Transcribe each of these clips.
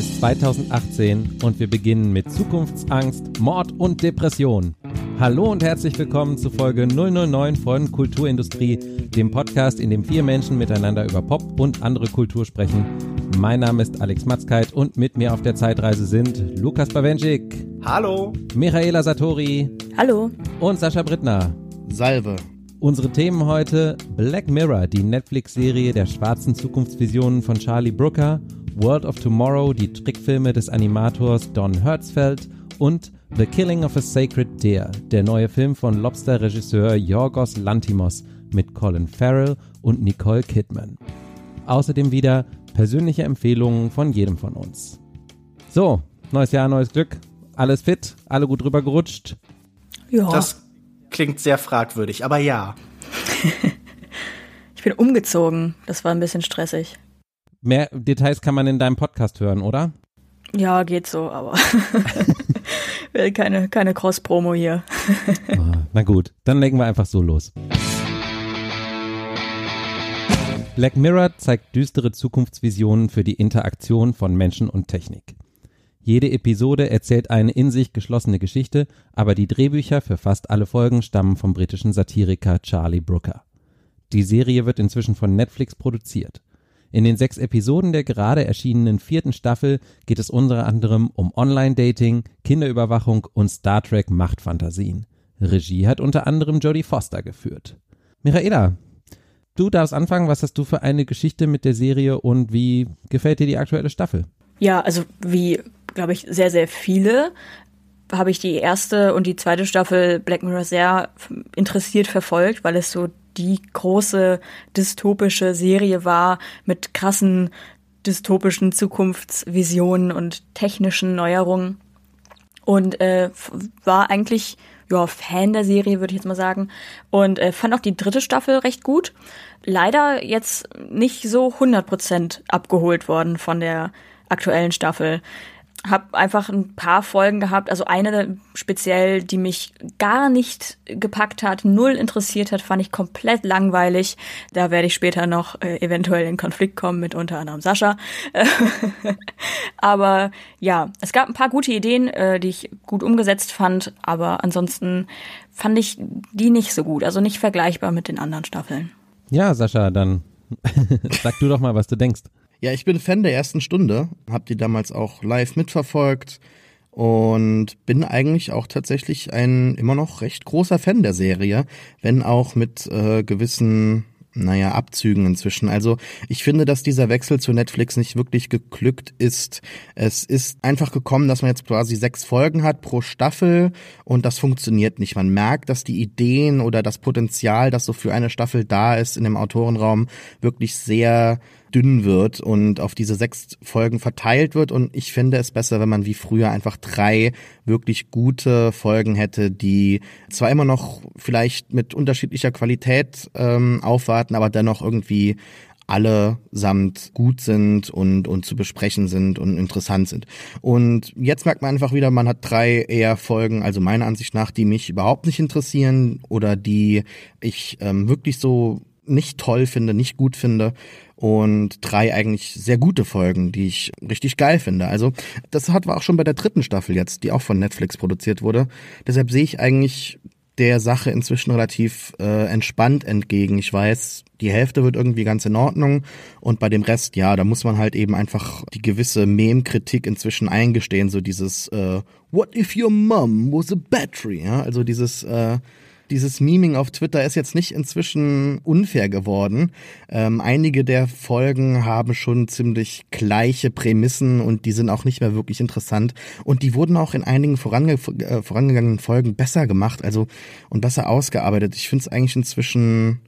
ist 2018 und wir beginnen mit Zukunftsangst, Mord und Depression. Hallo und herzlich willkommen zu Folge 009 von Kulturindustrie, dem Podcast, in dem vier Menschen miteinander über Pop und andere Kultur sprechen. Mein Name ist Alex Matzkeit und mit mir auf der Zeitreise sind Lukas Bawenschik. Hallo. Michaela Satori. Hallo. Und Sascha Brittner. Salve. Unsere Themen heute Black Mirror, die Netflix-Serie der schwarzen Zukunftsvisionen von Charlie Brooker, World of Tomorrow, die Trickfilme des Animators Don Hertzfeld und The Killing of a Sacred Deer, der neue Film von Lobster-Regisseur Yorgos Lantimos mit Colin Farrell und Nicole Kidman. Außerdem wieder persönliche Empfehlungen von jedem von uns. So, neues Jahr, neues Glück. Alles fit, alle gut drüber gerutscht. Ja. Das klingt sehr fragwürdig, aber ja. ich bin umgezogen. Das war ein bisschen stressig. Mehr Details kann man in deinem Podcast hören, oder? Ja, geht so, aber keine, keine Cross-Promo hier. oh, na gut, dann legen wir einfach so los. Black Mirror zeigt düstere Zukunftsvisionen für die Interaktion von Menschen und Technik. Jede Episode erzählt eine in sich geschlossene Geschichte, aber die Drehbücher für fast alle Folgen stammen vom britischen Satiriker Charlie Brooker. Die Serie wird inzwischen von Netflix produziert. In den sechs Episoden der gerade erschienenen vierten Staffel geht es unter anderem um Online-Dating, Kinderüberwachung und Star Trek Machtfantasien. Regie hat unter anderem Jodie Foster geführt. Michaela, du darfst anfangen. Was hast du für eine Geschichte mit der Serie und wie gefällt dir die aktuelle Staffel? Ja, also wie glaube ich, sehr, sehr viele habe ich die erste und die zweite Staffel Black Mirror sehr interessiert verfolgt, weil es so die große dystopische Serie war mit krassen dystopischen Zukunftsvisionen und technischen Neuerungen. Und äh, war eigentlich ja, Fan der Serie, würde ich jetzt mal sagen. Und äh, fand auch die dritte Staffel recht gut. Leider jetzt nicht so 100% abgeholt worden von der aktuellen Staffel habe einfach ein paar Folgen gehabt, also eine speziell, die mich gar nicht gepackt hat, null interessiert hat, fand ich komplett langweilig. Da werde ich später noch äh, eventuell in Konflikt kommen mit unter anderem Sascha. aber ja, es gab ein paar gute Ideen, äh, die ich gut umgesetzt fand, aber ansonsten fand ich die nicht so gut, also nicht vergleichbar mit den anderen Staffeln. Ja, Sascha, dann sag du doch mal, was du denkst. Ja, ich bin Fan der ersten Stunde, hab die damals auch live mitverfolgt und bin eigentlich auch tatsächlich ein immer noch recht großer Fan der Serie, wenn auch mit äh, gewissen naja, Abzügen inzwischen. Also ich finde, dass dieser Wechsel zu Netflix nicht wirklich geglückt ist. Es ist einfach gekommen, dass man jetzt quasi sechs Folgen hat pro Staffel und das funktioniert nicht. Man merkt, dass die Ideen oder das Potenzial, das so für eine Staffel da ist in dem Autorenraum, wirklich sehr dünn wird und auf diese sechs Folgen verteilt wird. Und ich finde es besser, wenn man wie früher einfach drei wirklich gute Folgen hätte, die zwar immer noch vielleicht mit unterschiedlicher Qualität ähm, aufwarten, aber dennoch irgendwie allesamt gut sind und, und zu besprechen sind und interessant sind. Und jetzt merkt man einfach wieder, man hat drei eher Folgen, also meiner Ansicht nach, die mich überhaupt nicht interessieren oder die ich ähm, wirklich so nicht toll finde, nicht gut finde und drei eigentlich sehr gute Folgen, die ich richtig geil finde. Also das hat war auch schon bei der dritten Staffel jetzt, die auch von Netflix produziert wurde. Deshalb sehe ich eigentlich der Sache inzwischen relativ äh, entspannt entgegen. Ich weiß, die Hälfte wird irgendwie ganz in Ordnung und bei dem Rest, ja, da muss man halt eben einfach die gewisse Mem-Kritik inzwischen eingestehen, so dieses äh, What if your mom was a battery? Ja, also dieses äh, dieses Meming auf Twitter ist jetzt nicht inzwischen unfair geworden. Ähm, einige der Folgen haben schon ziemlich gleiche Prämissen und die sind auch nicht mehr wirklich interessant. Und die wurden auch in einigen vorange äh, vorangegangenen Folgen besser gemacht, also und besser ausgearbeitet. Ich finde es eigentlich inzwischen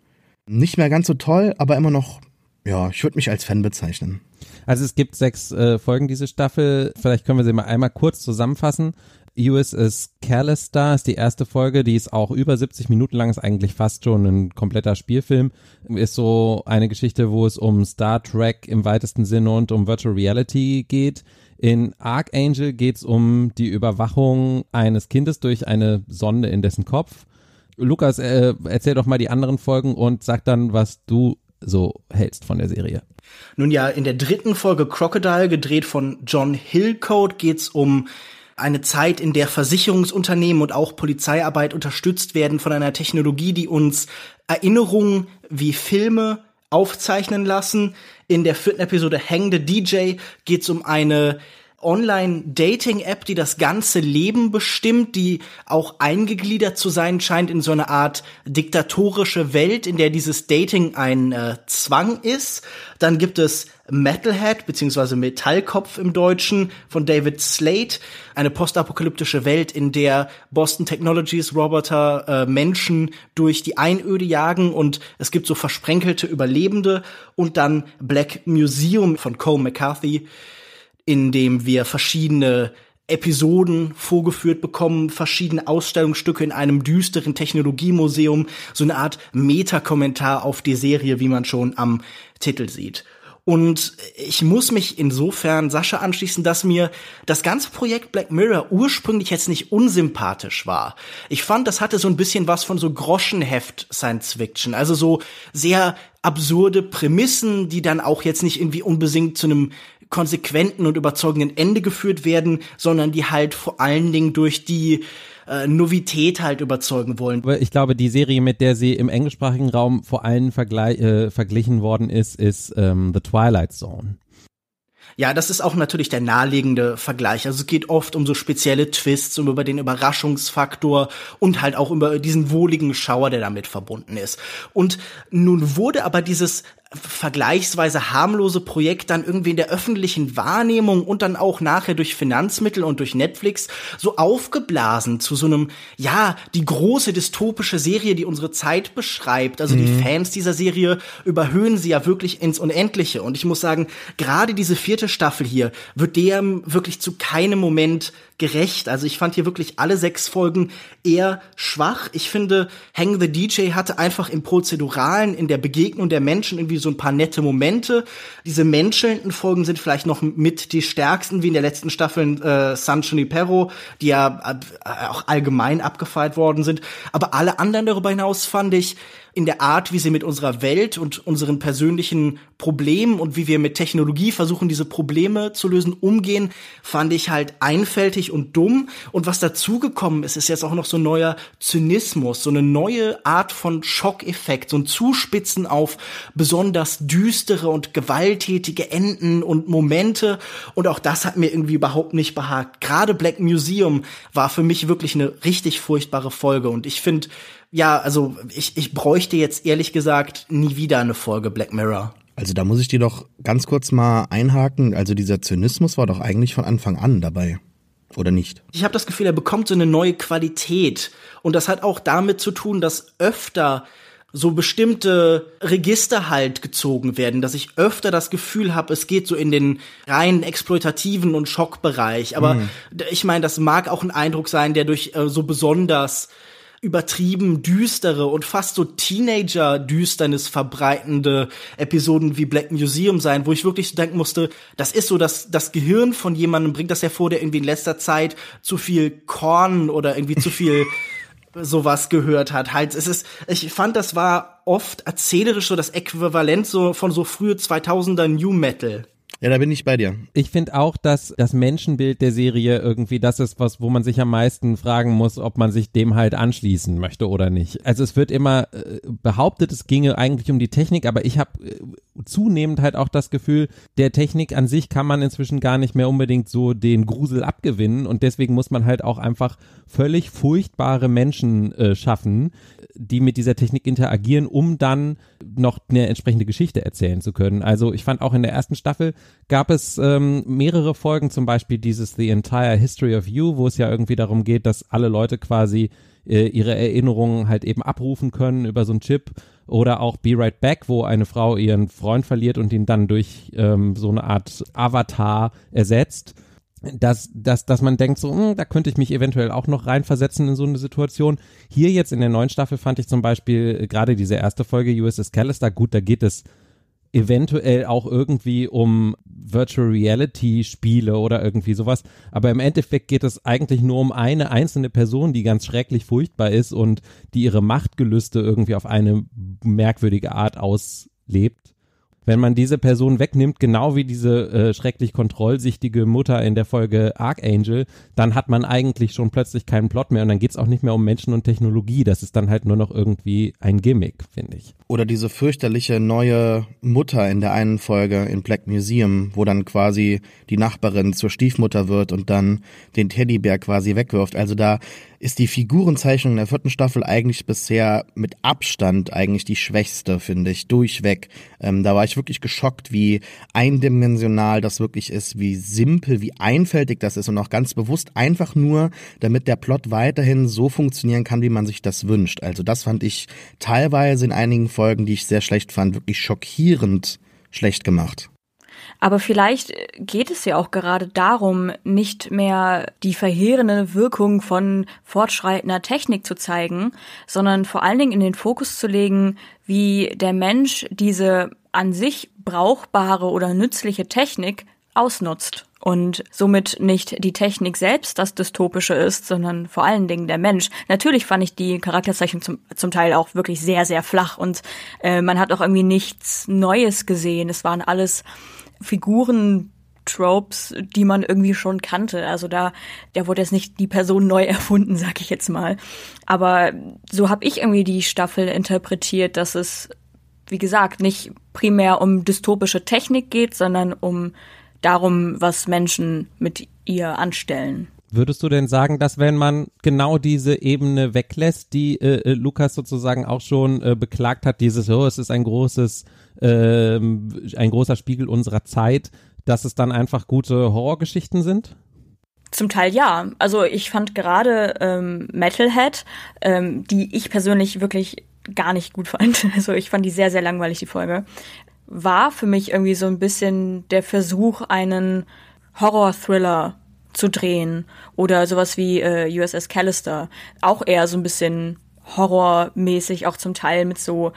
nicht mehr ganz so toll, aber immer noch, ja, ich würde mich als Fan bezeichnen. Also es gibt sechs äh, Folgen diese Staffel. Vielleicht können wir sie mal einmal kurz zusammenfassen. USS Careless Star ist die erste Folge, die ist auch über 70 Minuten lang, ist eigentlich fast schon ein kompletter Spielfilm. Ist so eine Geschichte, wo es um Star Trek im weitesten Sinne und um Virtual Reality geht. In Archangel geht es um die Überwachung eines Kindes durch eine Sonde in dessen Kopf. Lukas, äh, erzähl doch mal die anderen Folgen und sag dann, was du so hältst von der Serie. Nun ja, in der dritten Folge Crocodile, gedreht von John Hillcoat, geht's um eine Zeit, in der Versicherungsunternehmen und auch Polizeiarbeit unterstützt werden von einer Technologie, die uns Erinnerungen wie Filme aufzeichnen lassen. In der vierten Episode Hang the DJ geht's um eine Online-Dating-App, die das ganze Leben bestimmt, die auch eingegliedert zu sein scheint in so eine Art diktatorische Welt, in der dieses Dating ein äh, Zwang ist. Dann gibt es Metalhead beziehungsweise Metallkopf im Deutschen von David Slade, eine postapokalyptische Welt, in der Boston Technologies Roboter äh, Menschen durch die Einöde jagen und es gibt so versprenkelte Überlebende. Und dann Black Museum von Cole McCarthy in dem wir verschiedene Episoden vorgeführt bekommen, verschiedene Ausstellungsstücke in einem düsteren Technologiemuseum, so eine Art Metakommentar auf die Serie, wie man schon am Titel sieht. Und ich muss mich insofern Sascha anschließen, dass mir das ganze Projekt Black Mirror ursprünglich jetzt nicht unsympathisch war. Ich fand, das hatte so ein bisschen was von so Groschenheft Science Fiction, also so sehr absurde Prämissen, die dann auch jetzt nicht irgendwie unbedingt zu einem konsequenten und überzeugenden Ende geführt werden, sondern die halt vor allen Dingen durch die äh, Novität halt überzeugen wollen. Ich glaube, die Serie, mit der sie im englischsprachigen Raum vor allem äh, verglichen worden ist, ist ähm, The Twilight Zone. Ja, das ist auch natürlich der naheliegende Vergleich. Also es geht oft um so spezielle Twists, um über den Überraschungsfaktor und halt auch über diesen wohligen Schauer, der damit verbunden ist. Und nun wurde aber dieses vergleichsweise harmlose Projekt dann irgendwie in der öffentlichen Wahrnehmung und dann auch nachher durch Finanzmittel und durch Netflix so aufgeblasen zu so einem, ja, die große dystopische Serie, die unsere Zeit beschreibt. Also mhm. die Fans dieser Serie überhöhen sie ja wirklich ins Unendliche. Und ich muss sagen, gerade diese vierte Staffel hier wird dem wirklich zu keinem Moment gerecht. Also ich fand hier wirklich alle sechs Folgen eher schwach. Ich finde, Hang the DJ hatte einfach im Prozeduralen, in der Begegnung der Menschen irgendwie so ein paar nette Momente. Diese menschelnden Folgen sind vielleicht noch mit die stärksten, wie in der letzten Staffel äh, San Junipero, die ja äh, auch allgemein abgefeiert worden sind. Aber alle anderen darüber hinaus fand ich, in der Art, wie sie mit unserer Welt und unseren persönlichen Problemen und wie wir mit Technologie versuchen, diese Probleme zu lösen, umgehen, fand ich halt einfältig und dumm. Und was dazugekommen ist, ist jetzt auch noch so ein neuer Zynismus, so eine neue Art von Schockeffekt, so ein Zuspitzen auf besonders düstere und gewalttätige Enden und Momente. Und auch das hat mir irgendwie überhaupt nicht behagt. Gerade Black Museum war für mich wirklich eine richtig furchtbare Folge. Und ich finde, ja, also ich, ich bräuchte jetzt ehrlich gesagt nie wieder eine Folge Black Mirror. Also da muss ich dir doch ganz kurz mal einhaken. Also dieser Zynismus war doch eigentlich von Anfang an dabei. Oder nicht? Ich habe das Gefühl, er bekommt so eine neue Qualität. Und das hat auch damit zu tun, dass öfter so bestimmte Register halt gezogen werden, dass ich öfter das Gefühl habe, es geht so in den rein exploitativen und Schockbereich. Aber mhm. ich meine, das mag auch ein Eindruck sein, der durch äh, so besonders übertrieben düstere und fast so Teenager-Düsternis verbreitende Episoden wie Black Museum sein, wo ich wirklich so denken musste, das ist so, dass das Gehirn von jemandem bringt das hervor, der irgendwie in letzter Zeit zu viel Korn oder irgendwie zu viel sowas gehört hat. Halt, es ist, ich fand, das war oft erzählerisch so das Äquivalent so von so frühe 2000er New Metal. Ja, da bin ich bei dir. Ich finde auch, dass das Menschenbild der Serie irgendwie das ist, was, wo man sich am meisten fragen muss, ob man sich dem halt anschließen möchte oder nicht. Also es wird immer äh, behauptet, es ginge eigentlich um die Technik, aber ich habe äh, zunehmend halt auch das Gefühl, der Technik an sich kann man inzwischen gar nicht mehr unbedingt so den Grusel abgewinnen und deswegen muss man halt auch einfach völlig furchtbare Menschen äh, schaffen, die mit dieser Technik interagieren, um dann noch eine entsprechende Geschichte erzählen zu können. Also ich fand auch in der ersten Staffel gab es ähm, mehrere Folgen, zum Beispiel dieses The Entire History of You, wo es ja irgendwie darum geht, dass alle Leute quasi äh, ihre Erinnerungen halt eben abrufen können über so einen Chip oder auch Be Right Back, wo eine Frau ihren Freund verliert und ihn dann durch ähm, so eine Art Avatar ersetzt dass, dass, dass man denkt, so, mh, hm, da könnte ich mich eventuell auch noch reinversetzen in so eine Situation. Hier jetzt in der neuen Staffel fand ich zum Beispiel äh, gerade diese erste Folge USS Callister gut, da geht es eventuell auch irgendwie um Virtual Reality Spiele oder irgendwie sowas. Aber im Endeffekt geht es eigentlich nur um eine einzelne Person, die ganz schrecklich furchtbar ist und die ihre Machtgelüste irgendwie auf eine merkwürdige Art aus lebt wenn man diese Person wegnimmt, genau wie diese äh, schrecklich kontrollsichtige Mutter in der Folge Archangel, dann hat man eigentlich schon plötzlich keinen Plot mehr und dann geht's auch nicht mehr um Menschen und Technologie. Das ist dann halt nur noch irgendwie ein Gimmick, finde ich. Oder diese fürchterliche neue Mutter in der einen Folge in Black Museum, wo dann quasi die Nachbarin zur Stiefmutter wird und dann den Teddybär quasi wegwirft. Also da ist die Figurenzeichnung in der vierten Staffel eigentlich bisher mit Abstand eigentlich die schwächste, finde ich, durchweg. Ähm, da war ich wirklich geschockt, wie eindimensional das wirklich ist, wie simpel, wie einfältig das ist und auch ganz bewusst einfach nur, damit der Plot weiterhin so funktionieren kann, wie man sich das wünscht. Also das fand ich teilweise in einigen Folgen, die ich sehr schlecht fand, wirklich schockierend schlecht gemacht. Aber vielleicht geht es ja auch gerade darum, nicht mehr die verheerende Wirkung von fortschreitender Technik zu zeigen, sondern vor allen Dingen in den Fokus zu legen, wie der Mensch diese an sich brauchbare oder nützliche Technik ausnutzt und somit nicht die Technik selbst das Dystopische ist, sondern vor allen Dingen der Mensch. Natürlich fand ich die Charakterzeichnung zum, zum Teil auch wirklich sehr, sehr flach und äh, man hat auch irgendwie nichts Neues gesehen. Es waren alles Figuren, Tropes, die man irgendwie schon kannte. Also da, da wurde jetzt nicht die Person neu erfunden, sag ich jetzt mal. Aber so habe ich irgendwie die Staffel interpretiert, dass es, wie gesagt, nicht primär um dystopische Technik geht, sondern um darum, was Menschen mit ihr anstellen. Würdest du denn sagen, dass wenn man genau diese Ebene weglässt, die äh, äh Lukas sozusagen auch schon äh, beklagt hat, dieses, oh, es ist ein großes ähm, ein großer Spiegel unserer Zeit, dass es dann einfach gute Horrorgeschichten sind? Zum Teil ja. Also ich fand gerade ähm, Metalhead, ähm, die ich persönlich wirklich gar nicht gut fand. Also ich fand die sehr, sehr langweilig, die Folge. War für mich irgendwie so ein bisschen der Versuch, einen Horror-Thriller zu drehen. Oder sowas wie äh, USS Callister. Auch eher so ein bisschen horrormäßig, auch zum Teil mit so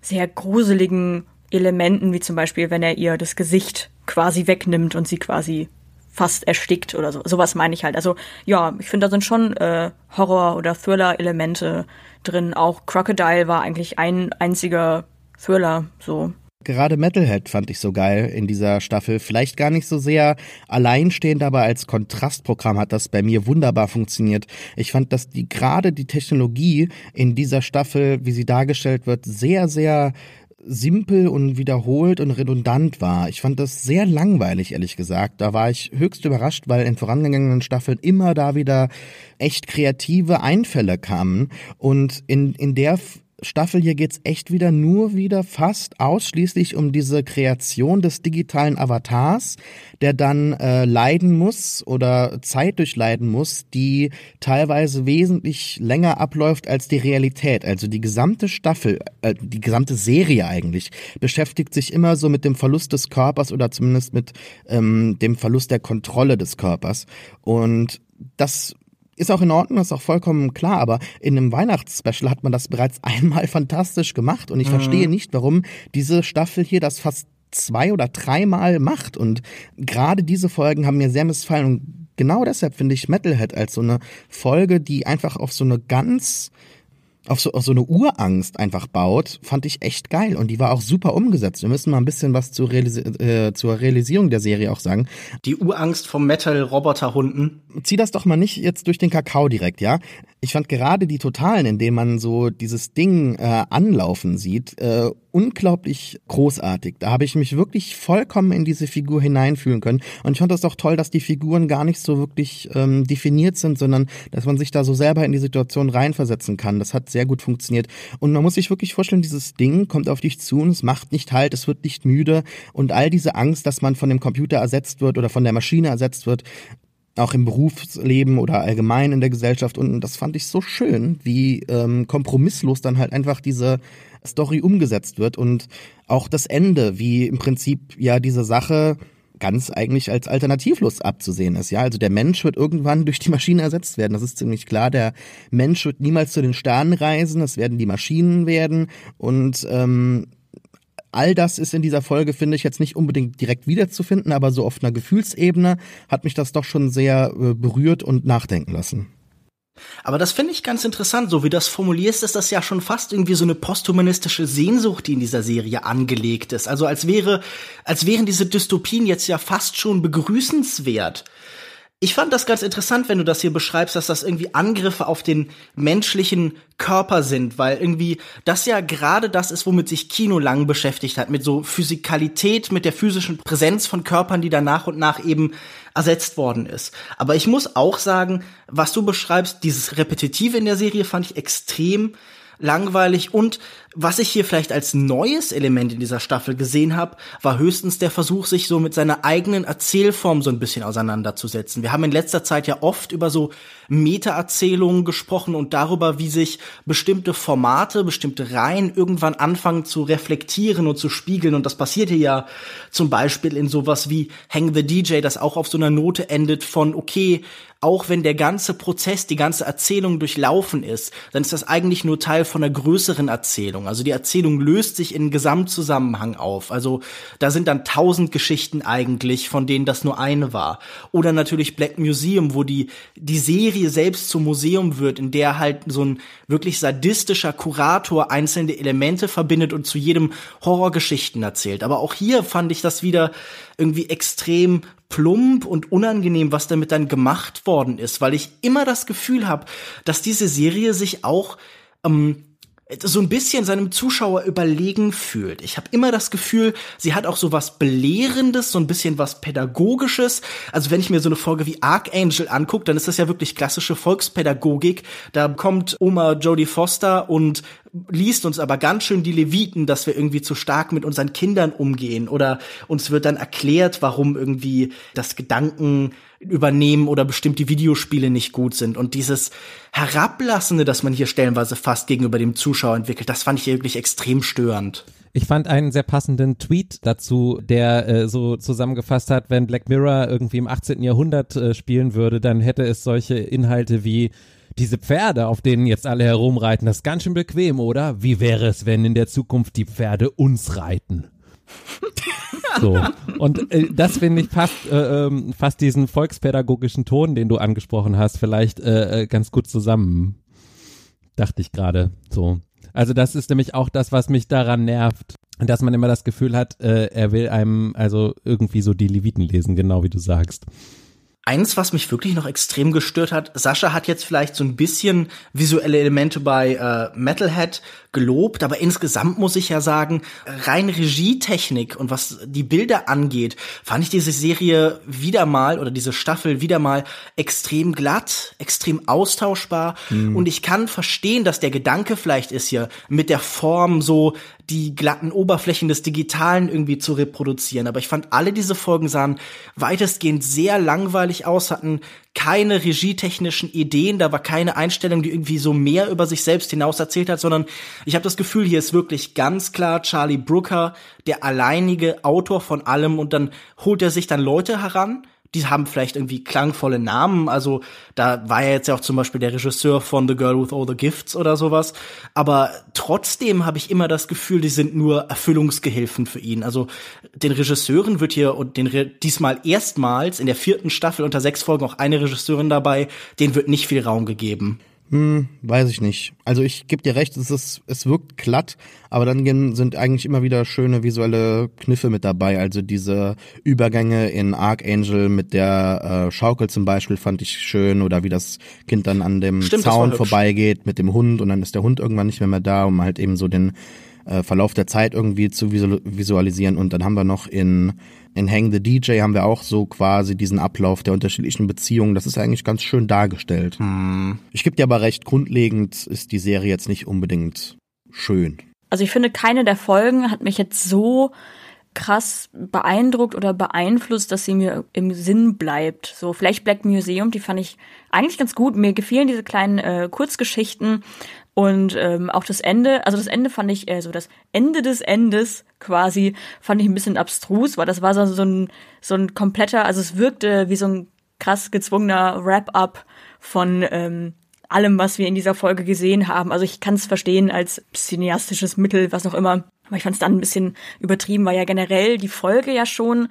sehr gruseligen Elementen, wie zum Beispiel, wenn er ihr das Gesicht quasi wegnimmt und sie quasi fast erstickt oder so. Sowas meine ich halt. Also ja, ich finde, da sind schon äh, Horror- oder Thriller-Elemente drin. Auch Crocodile war eigentlich ein einziger Thriller, so. Gerade Metalhead fand ich so geil in dieser Staffel. Vielleicht gar nicht so sehr alleinstehend, aber als Kontrastprogramm hat das bei mir wunderbar funktioniert. Ich fand, dass die gerade die Technologie in dieser Staffel, wie sie dargestellt wird, sehr, sehr simpel und wiederholt und redundant war. Ich fand das sehr langweilig, ehrlich gesagt. Da war ich höchst überrascht, weil in vorangegangenen Staffeln immer da wieder echt kreative Einfälle kamen. Und in, in der Staffel hier geht's echt wieder nur wieder fast ausschließlich um diese Kreation des digitalen Avatars, der dann äh, leiden muss oder Zeit durchleiden muss, die teilweise wesentlich länger abläuft als die Realität. Also die gesamte Staffel, äh, die gesamte Serie eigentlich, beschäftigt sich immer so mit dem Verlust des Körpers oder zumindest mit ähm, dem Verlust der Kontrolle des Körpers. Und das ist auch in Ordnung, ist auch vollkommen klar, aber in einem Weihnachtsspecial hat man das bereits einmal fantastisch gemacht und ich mhm. verstehe nicht, warum diese Staffel hier das fast zwei oder dreimal macht und gerade diese Folgen haben mir sehr missfallen und genau deshalb finde ich Metalhead als so eine Folge, die einfach auf so eine ganz auf so, auf so eine Urangst einfach baut, fand ich echt geil. Und die war auch super umgesetzt. Wir müssen mal ein bisschen was zur, Realisi äh, zur Realisierung der Serie auch sagen. Die Urangst vom Metal-Roboter-Hunden. Zieh das doch mal nicht jetzt durch den Kakao direkt, ja? Ich fand gerade die Totalen, in denen man so dieses Ding äh, anlaufen sieht, äh, unglaublich großartig. Da habe ich mich wirklich vollkommen in diese Figur hineinfühlen können. Und ich fand das auch toll, dass die Figuren gar nicht so wirklich ähm, definiert sind, sondern dass man sich da so selber in die Situation reinversetzen kann. Das hat sehr gut funktioniert. Und man muss sich wirklich vorstellen, dieses Ding kommt auf dich zu und es macht nicht halt, es wird nicht müde. Und all diese Angst, dass man von dem Computer ersetzt wird oder von der Maschine ersetzt wird, auch im Berufsleben oder allgemein in der Gesellschaft. Und das fand ich so schön, wie ähm, kompromisslos dann halt einfach diese Story umgesetzt wird und auch das Ende, wie im Prinzip ja diese Sache ganz eigentlich als alternativlos abzusehen ist. Ja, also der Mensch wird irgendwann durch die Maschine ersetzt werden. Das ist ziemlich klar. Der Mensch wird niemals zu den Sternen reisen. Es werden die Maschinen werden und ähm, All das ist in dieser Folge, finde ich, jetzt nicht unbedingt direkt wiederzufinden, aber so auf einer Gefühlsebene hat mich das doch schon sehr äh, berührt und nachdenken lassen. Aber das finde ich ganz interessant, so wie du das formulierst, ist das ja schon fast irgendwie so eine posthumanistische Sehnsucht, die in dieser Serie angelegt ist. Also als wäre, als wären diese Dystopien jetzt ja fast schon begrüßenswert. Ich fand das ganz interessant, wenn du das hier beschreibst, dass das irgendwie Angriffe auf den menschlichen Körper sind, weil irgendwie das ja gerade das ist, womit sich Kino lang beschäftigt hat, mit so Physikalität, mit der physischen Präsenz von Körpern, die da nach und nach eben ersetzt worden ist. Aber ich muss auch sagen, was du beschreibst, dieses Repetitive in der Serie fand ich extrem langweilig und was ich hier vielleicht als neues Element in dieser Staffel gesehen habe, war höchstens der Versuch, sich so mit seiner eigenen Erzählform so ein bisschen auseinanderzusetzen. Wir haben in letzter Zeit ja oft über so Meta-Erzählungen gesprochen und darüber, wie sich bestimmte Formate, bestimmte Reihen irgendwann anfangen zu reflektieren und zu spiegeln. Und das passiert hier ja zum Beispiel in sowas wie Hang the DJ, das auch auf so einer Note endet von, okay, auch wenn der ganze Prozess, die ganze Erzählung durchlaufen ist, dann ist das eigentlich nur Teil von einer größeren Erzählung. Also die Erzählung löst sich in Gesamtzusammenhang auf. Also da sind dann tausend Geschichten eigentlich, von denen das nur eine war. Oder natürlich Black Museum, wo die, die Serie selbst zum Museum wird, in der halt so ein wirklich sadistischer Kurator einzelne Elemente verbindet und zu jedem Horrorgeschichten erzählt. Aber auch hier fand ich das wieder irgendwie extrem plump und unangenehm, was damit dann gemacht worden ist, weil ich immer das Gefühl habe, dass diese Serie sich auch ähm, so ein bisschen seinem Zuschauer überlegen fühlt. Ich habe immer das Gefühl, sie hat auch so was Belehrendes, so ein bisschen was Pädagogisches. Also wenn ich mir so eine Folge wie Archangel angucke, dann ist das ja wirklich klassische Volkspädagogik. Da kommt Oma Jodie Foster und liest uns aber ganz schön die Leviten, dass wir irgendwie zu stark mit unseren Kindern umgehen. Oder uns wird dann erklärt, warum irgendwie das Gedanken übernehmen oder bestimmte Videospiele nicht gut sind. Und dieses Herablassende, das man hier stellenweise fast gegenüber dem Zuschauer entwickelt, das fand ich wirklich extrem störend. Ich fand einen sehr passenden Tweet dazu, der äh, so zusammengefasst hat, wenn Black Mirror irgendwie im 18. Jahrhundert äh, spielen würde, dann hätte es solche Inhalte wie diese Pferde, auf denen jetzt alle herumreiten, das ist ganz schön bequem, oder? Wie wäre es, wenn in der Zukunft die Pferde uns reiten? So. Und äh, das finde ich fast, äh, ähm, fast diesen volkspädagogischen Ton, den du angesprochen hast, vielleicht äh, äh, ganz gut zusammen. Dachte ich gerade so. Also das ist nämlich auch das, was mich daran nervt, dass man immer das Gefühl hat, äh, er will einem also irgendwie so die Leviten lesen, genau wie du sagst. Eins, was mich wirklich noch extrem gestört hat, Sascha hat jetzt vielleicht so ein bisschen visuelle Elemente bei äh, Metalhead gelobt, aber insgesamt muss ich ja sagen, rein Regietechnik und was die Bilder angeht, fand ich diese Serie wieder mal oder diese Staffel wieder mal extrem glatt, extrem austauschbar mhm. und ich kann verstehen, dass der Gedanke vielleicht ist hier mit der Form so die glatten Oberflächen des Digitalen irgendwie zu reproduzieren, aber ich fand alle diese Folgen sahen weitestgehend sehr langweilig aus, hatten keine regietechnischen Ideen, da war keine Einstellung, die irgendwie so mehr über sich selbst hinaus erzählt hat, sondern ich habe das Gefühl, hier ist wirklich ganz klar Charlie Brooker, der alleinige Autor von allem und dann holt er sich dann Leute heran, die haben vielleicht irgendwie klangvolle Namen. Also da war ja jetzt ja auch zum Beispiel der Regisseur von The Girl with All the Gifts oder sowas. Aber trotzdem habe ich immer das Gefühl, die sind nur Erfüllungsgehilfen für ihn. Also den Regisseuren wird hier und den diesmal erstmals in der vierten Staffel unter sechs Folgen auch eine Regisseurin dabei, denen wird nicht viel Raum gegeben. Hm, weiß ich nicht. Also ich gebe dir recht, es ist, es wirkt glatt, aber dann sind eigentlich immer wieder schöne visuelle Kniffe mit dabei. Also diese Übergänge in Archangel mit der äh, Schaukel zum Beispiel fand ich schön oder wie das Kind dann an dem Stimmt, Zaun vorbeigeht mit dem Hund und dann ist der Hund irgendwann nicht mehr, mehr da, um halt eben so den äh, Verlauf der Zeit irgendwie zu visualisieren. Und dann haben wir noch in in Hang the DJ haben wir auch so quasi diesen Ablauf der unterschiedlichen Beziehungen. Das ist eigentlich ganz schön dargestellt. Hm. Ich gebe dir aber recht, grundlegend ist die Serie jetzt nicht unbedingt schön. Also ich finde, keine der Folgen hat mich jetzt so krass beeindruckt oder beeinflusst, dass sie mir im Sinn bleibt. So vielleicht Black Museum, die fand ich eigentlich ganz gut. Mir gefielen diese kleinen äh, Kurzgeschichten und ähm, auch das Ende, also das Ende fand ich, äh, so das Ende des Endes quasi, fand ich ein bisschen abstrus, weil das war so, so ein so ein kompletter, also es wirkte wie so ein krass gezwungener Wrap-up von ähm, allem, was wir in dieser Folge gesehen haben. Also ich kann es verstehen als cineastisches Mittel, was auch immer. Aber ich fand es dann ein bisschen übertrieben, weil ja generell die Folge ja schon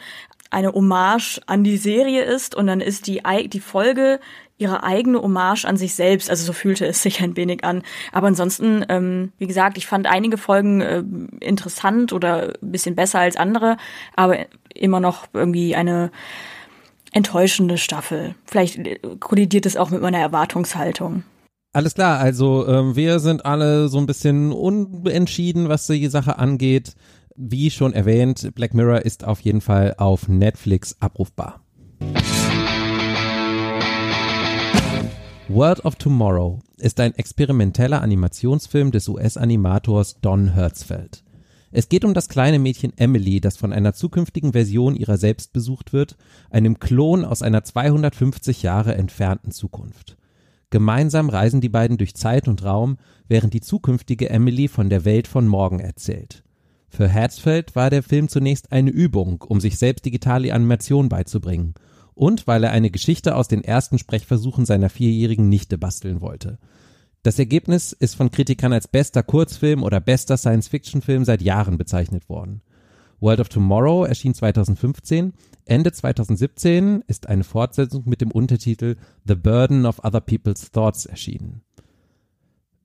eine Hommage an die Serie ist und dann ist die, die Folge ihre eigene Hommage an sich selbst. Also so fühlte es sich ein wenig an. Aber ansonsten, ähm, wie gesagt, ich fand einige Folgen äh, interessant oder ein bisschen besser als andere, aber immer noch irgendwie eine enttäuschende Staffel. Vielleicht äh, kollidiert es auch mit meiner Erwartungshaltung. Alles klar, also ähm, wir sind alle so ein bisschen unentschieden, was die Sache angeht. Wie schon erwähnt, Black Mirror ist auf jeden Fall auf Netflix abrufbar. World of Tomorrow ist ein experimenteller Animationsfilm des US-Animators Don Hertzfeld. Es geht um das kleine Mädchen Emily, das von einer zukünftigen Version ihrer selbst besucht wird, einem Klon aus einer 250 Jahre entfernten Zukunft. Gemeinsam reisen die beiden durch Zeit und Raum, während die zukünftige Emily von der Welt von morgen erzählt. Für Herzfeld war der Film zunächst eine Übung, um sich selbst digitale Animation beizubringen und weil er eine Geschichte aus den ersten Sprechversuchen seiner vierjährigen Nichte basteln wollte. Das Ergebnis ist von Kritikern als bester Kurzfilm oder bester Science-Fiction-Film seit Jahren bezeichnet worden. World of Tomorrow erschien 2015. Ende 2017 ist eine Fortsetzung mit dem Untertitel The Burden of Other People's Thoughts erschienen.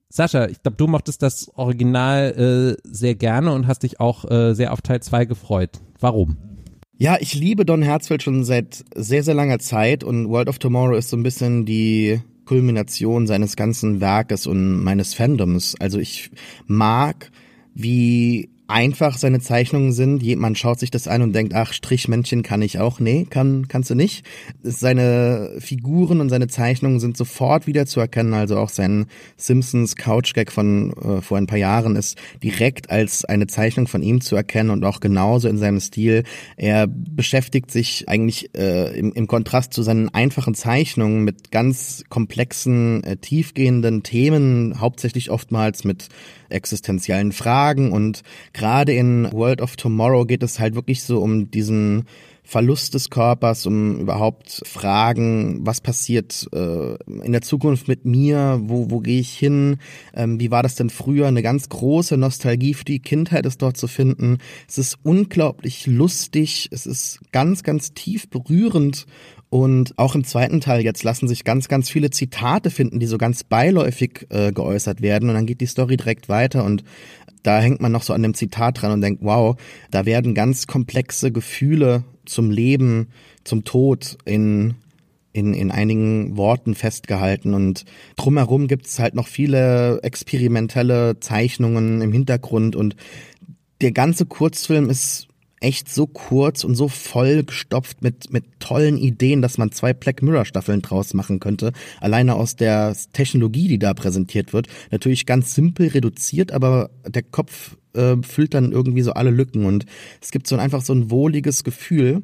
Sascha, ich glaube, du mochtest das Original äh, sehr gerne und hast dich auch äh, sehr auf Teil 2 gefreut. Warum? Ja, ich liebe Don Herzfeld schon seit sehr, sehr langer Zeit und World of Tomorrow ist so ein bisschen die Kulmination seines ganzen Werkes und meines Fandoms. Also ich mag, wie einfach seine Zeichnungen sind. Man schaut sich das an und denkt, ach, Strichmännchen kann ich auch. Nee, kann, kannst du nicht. Seine Figuren und seine Zeichnungen sind sofort wieder zu erkennen. Also auch sein Simpsons Couch Gag von äh, vor ein paar Jahren ist direkt als eine Zeichnung von ihm zu erkennen und auch genauso in seinem Stil. Er beschäftigt sich eigentlich äh, im, im Kontrast zu seinen einfachen Zeichnungen mit ganz komplexen, äh, tiefgehenden Themen, hauptsächlich oftmals mit existenziellen Fragen und gerade in World of Tomorrow geht es halt wirklich so um diesen Verlust des Körpers, um überhaupt Fragen, was passiert äh, in der Zukunft mit mir, wo, wo gehe ich hin, ähm, wie war das denn früher, eine ganz große Nostalgie für die Kindheit ist dort zu finden. Es ist unglaublich lustig, es ist ganz, ganz tief berührend. Und auch im zweiten Teil jetzt lassen sich ganz, ganz viele Zitate finden, die so ganz beiläufig äh, geäußert werden. Und dann geht die Story direkt weiter. Und da hängt man noch so an dem Zitat dran und denkt, wow, da werden ganz komplexe Gefühle zum Leben, zum Tod in in, in einigen Worten festgehalten. Und drumherum gibt es halt noch viele experimentelle Zeichnungen im Hintergrund. Und der ganze Kurzfilm ist echt so kurz und so voll gestopft mit, mit tollen Ideen, dass man zwei Black Mirror Staffeln draus machen könnte. Alleine aus der Technologie, die da präsentiert wird. Natürlich ganz simpel reduziert, aber der Kopf äh, füllt dann irgendwie so alle Lücken und es gibt so einfach so ein wohliges Gefühl.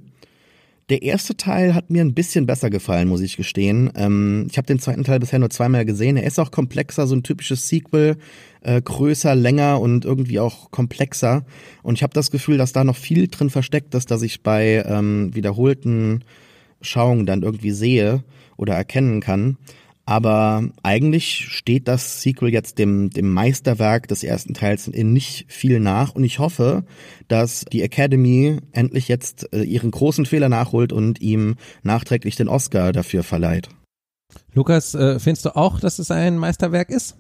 Der erste Teil hat mir ein bisschen besser gefallen, muss ich gestehen. Ähm, ich habe den zweiten Teil bisher nur zweimal gesehen. Er ist auch komplexer, so ein typisches Sequel, äh, größer, länger und irgendwie auch komplexer. Und ich habe das Gefühl, dass da noch viel drin versteckt ist, dass ich bei ähm, wiederholten Schauungen dann irgendwie sehe oder erkennen kann. Aber eigentlich steht das Sequel jetzt dem, dem Meisterwerk des ersten Teils in nicht viel nach. Und ich hoffe, dass die Academy endlich jetzt äh, ihren großen Fehler nachholt und ihm nachträglich den Oscar dafür verleiht. Lukas, äh, findest du auch, dass es ein Meisterwerk ist?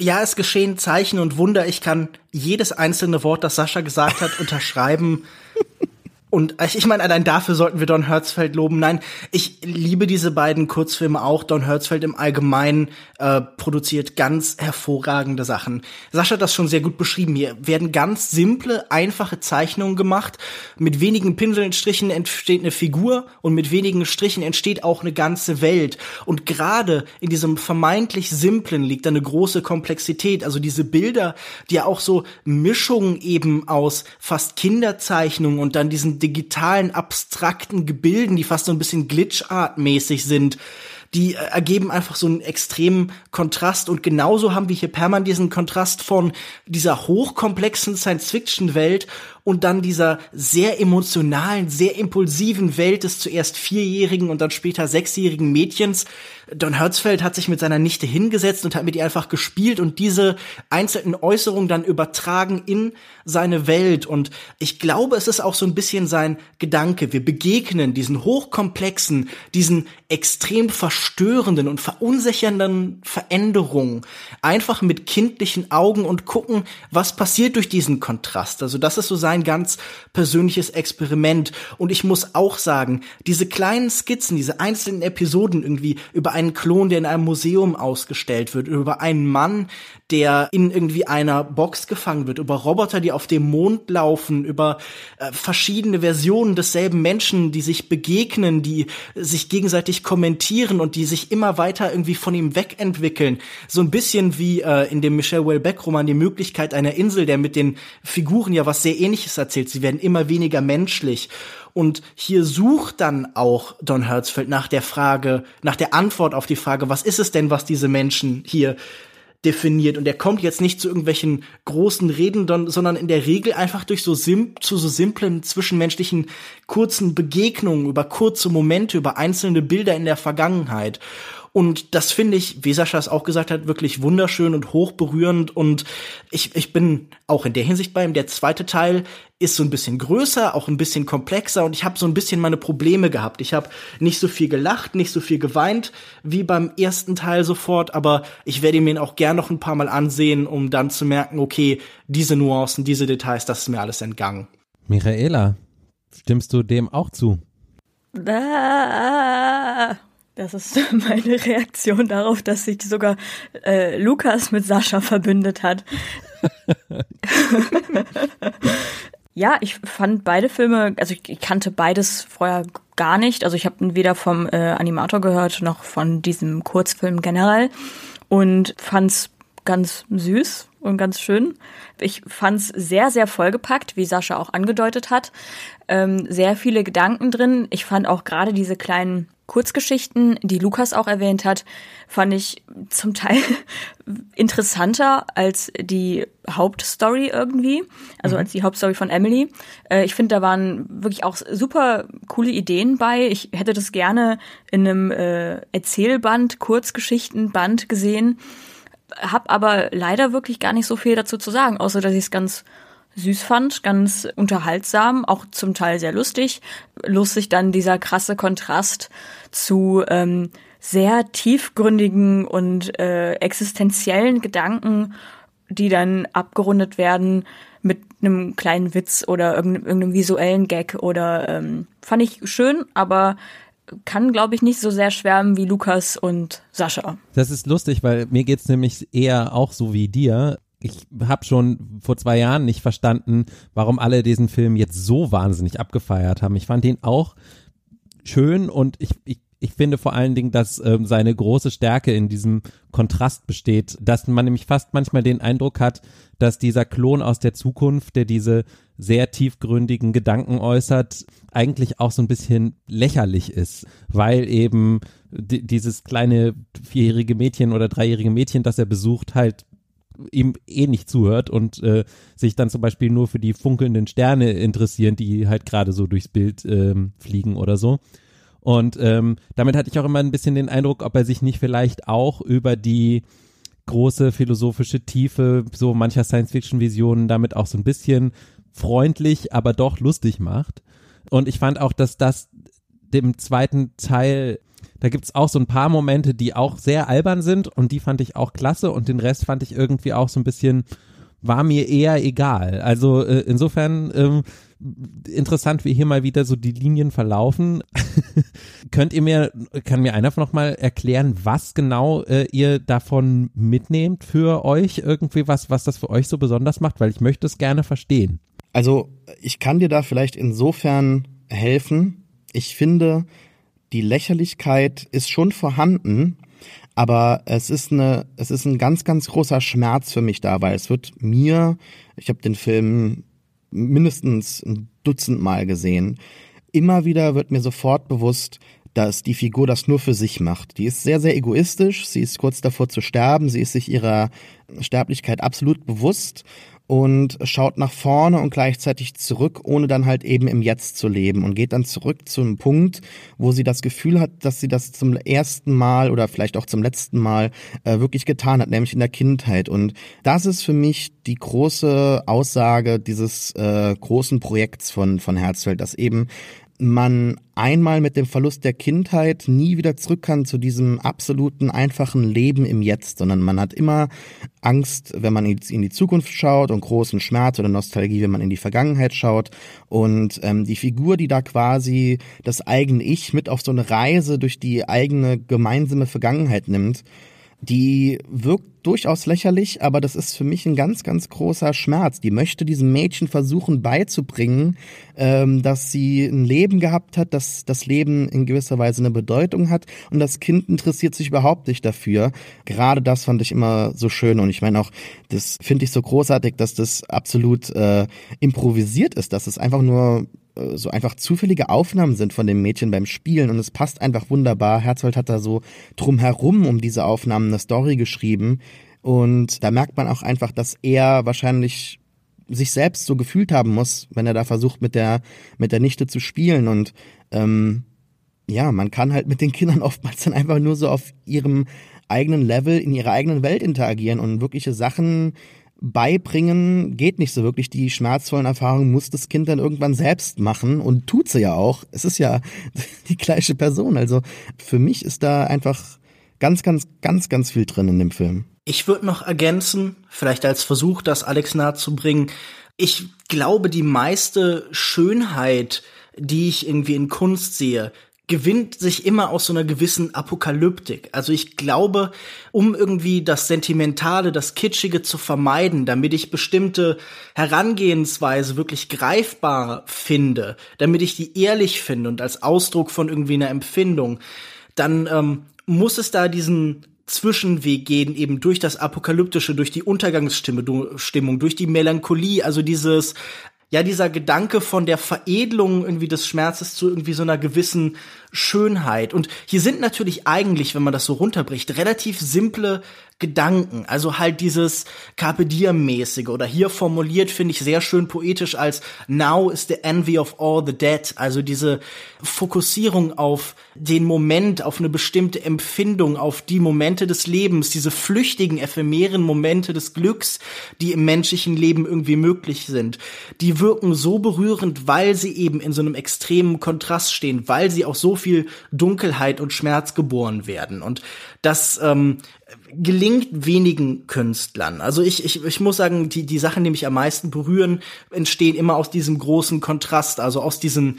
Ja, es geschehen Zeichen und Wunder. Ich kann jedes einzelne Wort, das Sascha gesagt hat, unterschreiben. Und ich meine, allein dafür sollten wir Don Hertzfeld loben. Nein, ich liebe diese beiden Kurzfilme auch. Don Hertzfeld im Allgemeinen äh, produziert ganz hervorragende Sachen. Sascha hat das schon sehr gut beschrieben. Hier werden ganz simple, einfache Zeichnungen gemacht. Mit wenigen Pinselstrichen entsteht eine Figur und mit wenigen Strichen entsteht auch eine ganze Welt. Und gerade in diesem vermeintlich simplen liegt eine große Komplexität. Also diese Bilder, die ja auch so Mischungen eben aus fast Kinderzeichnungen und dann diesen digitalen, abstrakten Gebilden, die fast so ein bisschen Glitch-Art-mäßig sind, die äh, ergeben einfach so einen extremen Kontrast. Und genauso haben wir hier permanent diesen Kontrast von dieser hochkomplexen Science-Fiction-Welt und dann dieser sehr emotionalen, sehr impulsiven Welt des zuerst vierjährigen und dann später sechsjährigen Mädchens. Don Hertzfeld hat sich mit seiner Nichte hingesetzt und hat mit ihr einfach gespielt und diese einzelnen Äußerungen dann übertragen in seine Welt. Und ich glaube, es ist auch so ein bisschen sein Gedanke. Wir begegnen diesen hochkomplexen, diesen extrem verstörenden und verunsichernden Veränderungen einfach mit kindlichen Augen und gucken, was passiert durch diesen Kontrast. Also das ist so sein ganz persönliches Experiment. Und ich muss auch sagen, diese kleinen Skizzen, diese einzelnen Episoden irgendwie über einen Klon, der in einem Museum ausgestellt wird, über einen Mann, der in irgendwie einer Box gefangen wird, über Roboter, die auf dem Mond laufen, über äh, verschiedene Versionen desselben Menschen, die sich begegnen, die sich gegenseitig kommentieren und die sich immer weiter irgendwie von ihm wegentwickeln. So ein bisschen wie äh, in dem Michel Houellebecq-Roman die Möglichkeit einer Insel, der mit den Figuren ja was sehr ähnliches erzählt. Sie werden immer weniger menschlich. Und hier sucht dann auch Don Hertzfeld nach der Frage, nach der Antwort auf die Frage, was ist es denn, was diese Menschen hier definiert. Und er kommt jetzt nicht zu irgendwelchen großen Reden, sondern in der Regel einfach durch so sim zu so simplen zwischenmenschlichen kurzen Begegnungen, über kurze Momente, über einzelne Bilder in der Vergangenheit. Und das finde ich, wie Sascha es auch gesagt hat, wirklich wunderschön und hochberührend. Und ich, ich bin auch in der Hinsicht bei ihm. Der zweite Teil ist so ein bisschen größer, auch ein bisschen komplexer und ich habe so ein bisschen meine Probleme gehabt. Ich habe nicht so viel gelacht, nicht so viel geweint wie beim ersten Teil sofort, aber ich werde mir ihn auch gern noch ein paar Mal ansehen, um dann zu merken, okay, diese Nuancen, diese Details, das ist mir alles entgangen. Michaela, stimmst du dem auch zu? Ah. Das ist meine Reaktion darauf, dass sich sogar äh, Lukas mit Sascha verbündet hat. ja, ich fand beide Filme, also ich, kannte beides vorher gar nicht. Also ich habe weder vom äh, Animator gehört noch von diesem Kurzfilm generell und fand's ganz süß und ganz schön. Ich fand's sehr, sehr vollgepackt, wie Sascha auch angedeutet hat. Ähm, sehr viele Gedanken drin. Ich fand auch gerade diese kleinen Kurzgeschichten, die Lukas auch erwähnt hat, fand ich zum Teil interessanter als die Hauptstory irgendwie, also mhm. als die Hauptstory von Emily. Äh, ich finde, da waren wirklich auch super coole Ideen bei. Ich hätte das gerne in einem äh, Erzählband, Kurzgeschichtenband gesehen, hab aber leider wirklich gar nicht so viel dazu zu sagen, außer dass ich es ganz süß fand, ganz unterhaltsam, auch zum Teil sehr lustig. Lustig dann dieser krasse Kontrast zu ähm, sehr tiefgründigen und äh, existenziellen Gedanken, die dann abgerundet werden mit einem kleinen Witz oder irgendeinem, visuellen Gag oder ähm, fand ich schön, aber kann, glaube ich, nicht so sehr schwärmen wie Lukas und Sascha. Das ist lustig, weil mir geht's nämlich eher auch so wie dir ich habe schon vor zwei Jahren nicht verstanden, warum alle diesen Film jetzt so wahnsinnig abgefeiert haben. Ich fand ihn auch schön und ich, ich, ich finde vor allen Dingen, dass ähm, seine große Stärke in diesem Kontrast besteht, dass man nämlich fast manchmal den Eindruck hat, dass dieser Klon aus der Zukunft, der diese sehr tiefgründigen Gedanken äußert, eigentlich auch so ein bisschen lächerlich ist, weil eben dieses kleine vierjährige Mädchen oder dreijährige Mädchen, das er besucht, halt ihm eh nicht zuhört und äh, sich dann zum Beispiel nur für die funkelnden Sterne interessieren, die halt gerade so durchs Bild ähm, fliegen oder so. Und ähm, damit hatte ich auch immer ein bisschen den Eindruck, ob er sich nicht vielleicht auch über die große philosophische Tiefe so mancher Science-Fiction-Visionen damit auch so ein bisschen freundlich, aber doch lustig macht. Und ich fand auch, dass das dem zweiten Teil da gibt's auch so ein paar Momente, die auch sehr albern sind und die fand ich auch klasse und den Rest fand ich irgendwie auch so ein bisschen, war mir eher egal. Also äh, insofern ähm, interessant, wie hier mal wieder so die Linien verlaufen. Könnt ihr mir, kann mir einer noch mal erklären, was genau äh, ihr davon mitnehmt für euch irgendwie, was, was das für euch so besonders macht? Weil ich möchte es gerne verstehen. Also ich kann dir da vielleicht insofern helfen. Ich finde, die Lächerlichkeit ist schon vorhanden, aber es ist eine, es ist ein ganz, ganz großer Schmerz für mich da, weil es wird mir, ich habe den Film mindestens ein Dutzend Mal gesehen, immer wieder wird mir sofort bewusst, dass die Figur das nur für sich macht. Die ist sehr, sehr egoistisch, sie ist kurz davor zu sterben, sie ist sich ihrer Sterblichkeit absolut bewusst und schaut nach vorne und gleichzeitig zurück, ohne dann halt eben im Jetzt zu leben und geht dann zurück zu einem Punkt, wo sie das Gefühl hat, dass sie das zum ersten Mal oder vielleicht auch zum letzten Mal äh, wirklich getan hat, nämlich in der Kindheit. Und das ist für mich die große Aussage dieses äh, großen Projekts von, von Herzfeld, dass eben man einmal mit dem Verlust der Kindheit nie wieder zurück kann zu diesem absoluten einfachen Leben im Jetzt, sondern man hat immer Angst, wenn man in die Zukunft schaut und großen Schmerz oder Nostalgie, wenn man in die Vergangenheit schaut. Und ähm, die Figur, die da quasi das eigene Ich mit auf so eine Reise durch die eigene gemeinsame Vergangenheit nimmt, die wirkt durchaus lächerlich, aber das ist für mich ein ganz, ganz großer Schmerz. Die möchte diesem Mädchen versuchen beizubringen, ähm, dass sie ein Leben gehabt hat, dass das Leben in gewisser Weise eine Bedeutung hat und das Kind interessiert sich überhaupt nicht dafür. Gerade das fand ich immer so schön und ich meine auch, das finde ich so großartig, dass das absolut äh, improvisiert ist, dass es einfach nur so einfach zufällige Aufnahmen sind von dem Mädchen beim Spielen und es passt einfach wunderbar. Herzfeld hat da so drumherum um diese Aufnahmen eine Story geschrieben und da merkt man auch einfach, dass er wahrscheinlich sich selbst so gefühlt haben muss, wenn er da versucht mit der mit der Nichte zu spielen und ähm, ja, man kann halt mit den Kindern oftmals dann einfach nur so auf ihrem eigenen Level in ihrer eigenen Welt interagieren und wirkliche Sachen beibringen geht nicht so wirklich. Die schmerzvollen Erfahrungen muss das Kind dann irgendwann selbst machen und tut sie ja auch. Es ist ja die gleiche Person. Also für mich ist da einfach ganz, ganz, ganz, ganz viel drin in dem Film. Ich würde noch ergänzen, vielleicht als Versuch, das Alex nahe zu bringen. Ich glaube, die meiste Schönheit, die ich irgendwie in Kunst sehe, gewinnt sich immer aus so einer gewissen Apokalyptik. Also ich glaube, um irgendwie das Sentimentale, das Kitschige zu vermeiden, damit ich bestimmte Herangehensweise wirklich greifbar finde, damit ich die ehrlich finde und als Ausdruck von irgendwie einer Empfindung, dann ähm, muss es da diesen Zwischenweg gehen, eben durch das Apokalyptische, durch die Untergangsstimmung, durch die Melancholie, also dieses ja, dieser Gedanke von der Veredelung irgendwie des Schmerzes zu irgendwie so einer gewissen Schönheit. Und hier sind natürlich eigentlich, wenn man das so runterbricht, relativ simple Gedanken. Also halt dieses Carpe Diem-mäßige oder hier formuliert finde ich sehr schön poetisch als Now is the envy of all the dead. Also diese Fokussierung auf den Moment, auf eine bestimmte Empfindung, auf die Momente des Lebens, diese flüchtigen, ephemeren Momente des Glücks, die im menschlichen Leben irgendwie möglich sind. Die wirken so berührend, weil sie eben in so einem extremen Kontrast stehen, weil sie auch so viel Dunkelheit und Schmerz geboren werden. Und das ähm, gelingt wenigen Künstlern. Also ich, ich, ich muss sagen, die, die Sachen, die mich am meisten berühren, entstehen immer aus diesem großen Kontrast, also aus diesen,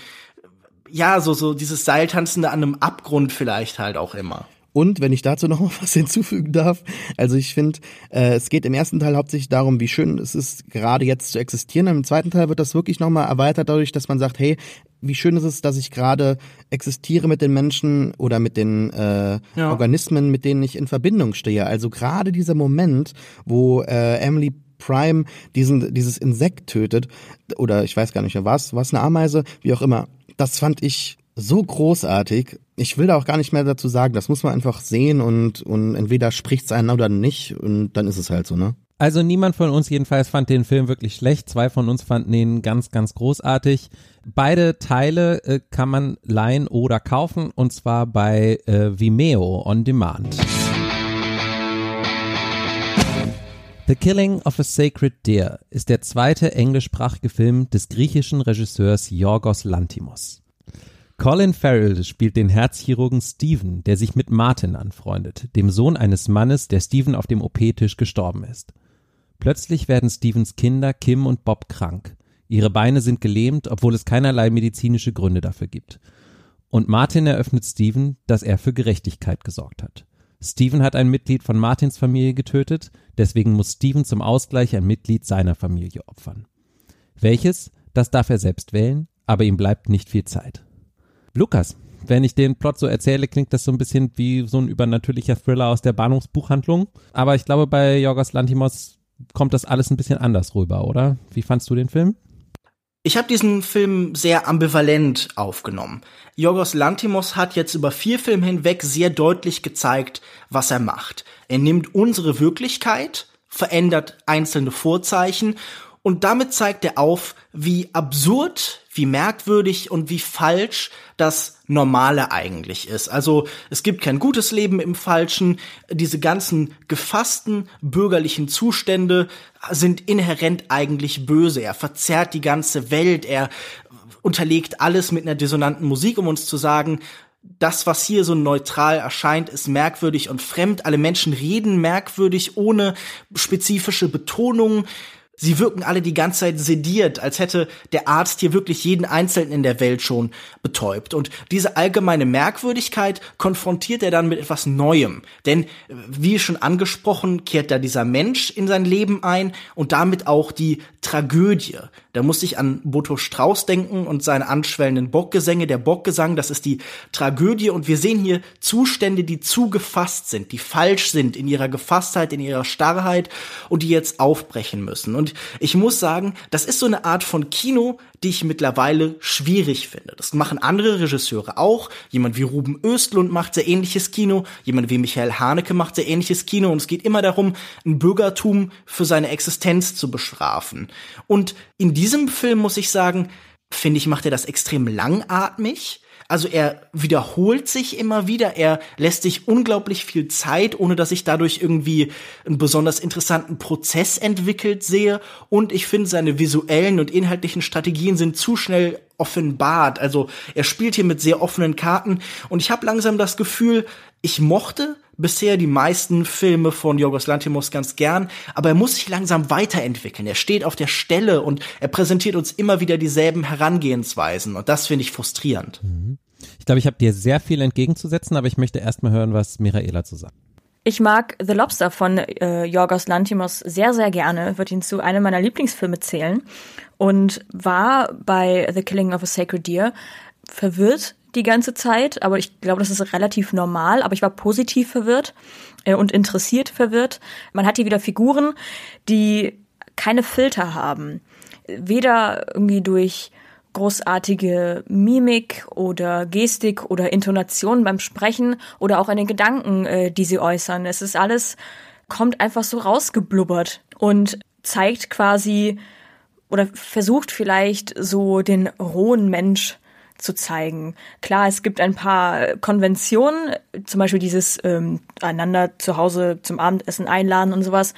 ja, so, so dieses Seiltanzende an einem Abgrund vielleicht halt auch immer. Und wenn ich dazu noch mal was hinzufügen darf, also ich finde, äh, es geht im ersten Teil hauptsächlich darum, wie schön es ist, gerade jetzt zu existieren. Im zweiten Teil wird das wirklich noch mal erweitert dadurch, dass man sagt, hey, wie schön ist es, dass ich gerade existiere mit den Menschen oder mit den äh, ja. Organismen, mit denen ich in Verbindung stehe. Also gerade dieser Moment, wo äh, Emily Prime diesen, dieses Insekt tötet, oder ich weiß gar nicht mehr was, was eine Ameise, wie auch immer, das fand ich so großartig. Ich will da auch gar nicht mehr dazu sagen. Das muss man einfach sehen und, und entweder spricht's einen oder nicht und dann ist es halt so, ne? Also niemand von uns jedenfalls fand den Film wirklich schlecht. Zwei von uns fanden ihn ganz, ganz großartig. Beide Teile äh, kann man leihen oder kaufen und zwar bei äh, Vimeo on Demand. The Killing of a Sacred Deer ist der zweite englischsprachige Film des griechischen Regisseurs Yorgos Lantimos. Colin Farrell spielt den Herzchirurgen Stephen, der sich mit Martin anfreundet, dem Sohn eines Mannes, der Stephen auf dem OP-Tisch gestorben ist. Plötzlich werden Stephens Kinder Kim und Bob krank. Ihre Beine sind gelähmt, obwohl es keinerlei medizinische Gründe dafür gibt. Und Martin eröffnet Stephen, dass er für Gerechtigkeit gesorgt hat. Stephen hat ein Mitglied von Martins Familie getötet, deswegen muss Stephen zum Ausgleich ein Mitglied seiner Familie opfern. Welches, das darf er selbst wählen, aber ihm bleibt nicht viel Zeit. Lukas, wenn ich den Plot so erzähle, klingt das so ein bisschen wie so ein übernatürlicher Thriller aus der Bahnhofsbuchhandlung. Aber ich glaube, bei Jorgos Lantimos kommt das alles ein bisschen anders rüber, oder? Wie fandst du den Film? Ich habe diesen Film sehr ambivalent aufgenommen. Jorgos Lantimos hat jetzt über vier Filme hinweg sehr deutlich gezeigt, was er macht. Er nimmt unsere Wirklichkeit verändert einzelne Vorzeichen und damit zeigt er auf, wie absurd, wie merkwürdig und wie falsch das Normale eigentlich ist. Also es gibt kein gutes Leben im Falschen. Diese ganzen gefassten bürgerlichen Zustände sind inhärent eigentlich böse. Er verzerrt die ganze Welt. Er unterlegt alles mit einer dissonanten Musik, um uns zu sagen, das, was hier so neutral erscheint, ist merkwürdig und fremd. Alle Menschen reden merkwürdig, ohne spezifische Betonung. Sie wirken alle die ganze Zeit sediert, als hätte der Arzt hier wirklich jeden Einzelnen in der Welt schon betäubt. Und diese allgemeine Merkwürdigkeit konfrontiert er dann mit etwas Neuem. Denn, wie schon angesprochen, kehrt da dieser Mensch in sein Leben ein und damit auch die Tragödie. Da muss ich an Boto Strauß denken und seine anschwellenden Bockgesänge. Der Bockgesang, das ist die Tragödie und wir sehen hier Zustände, die zu gefasst sind, die falsch sind in ihrer Gefasstheit, in ihrer Starrheit und die jetzt aufbrechen müssen. Und ich muss sagen, das ist so eine Art von Kino, die ich mittlerweile schwierig finde. Das machen andere Regisseure auch. Jemand wie Ruben Östlund macht sehr ähnliches Kino. Jemand wie Michael Haneke macht sehr ähnliches Kino. Und es geht immer darum, ein Bürgertum für seine Existenz zu bestrafen. Und in diesem Film muss ich sagen, finde ich, macht er das extrem langatmig. Also er wiederholt sich immer wieder, er lässt sich unglaublich viel Zeit, ohne dass ich dadurch irgendwie einen besonders interessanten Prozess entwickelt sehe. Und ich finde, seine visuellen und inhaltlichen Strategien sind zu schnell offenbart. Also er spielt hier mit sehr offenen Karten und ich habe langsam das Gefühl, ich mochte bisher die meisten Filme von Yorgos Lanthimos ganz gern, aber er muss sich langsam weiterentwickeln. Er steht auf der Stelle und er präsentiert uns immer wieder dieselben Herangehensweisen und das finde ich frustrierend. Mhm. Ich glaube, ich habe dir sehr viel entgegenzusetzen, aber ich möchte erst mal hören, was Miraela zu sagen. Ich mag The Lobster von äh, Yorgos Lantimos sehr, sehr gerne, würde ihn zu einem meiner Lieblingsfilme zählen und war bei The Killing of a Sacred Deer verwirrt die ganze Zeit, aber ich glaube, das ist relativ normal, aber ich war positiv verwirrt äh, und interessiert verwirrt. Man hat hier wieder Figuren, die keine Filter haben. Weder irgendwie durch großartige Mimik oder Gestik oder Intonation beim Sprechen oder auch an den Gedanken, äh, die sie äußern. Es ist alles, kommt einfach so rausgeblubbert und zeigt quasi oder versucht vielleicht so den rohen Mensch zu zeigen. Klar, es gibt ein paar Konventionen, zum Beispiel dieses ähm, einander zu Hause zum Abendessen einladen und sowas,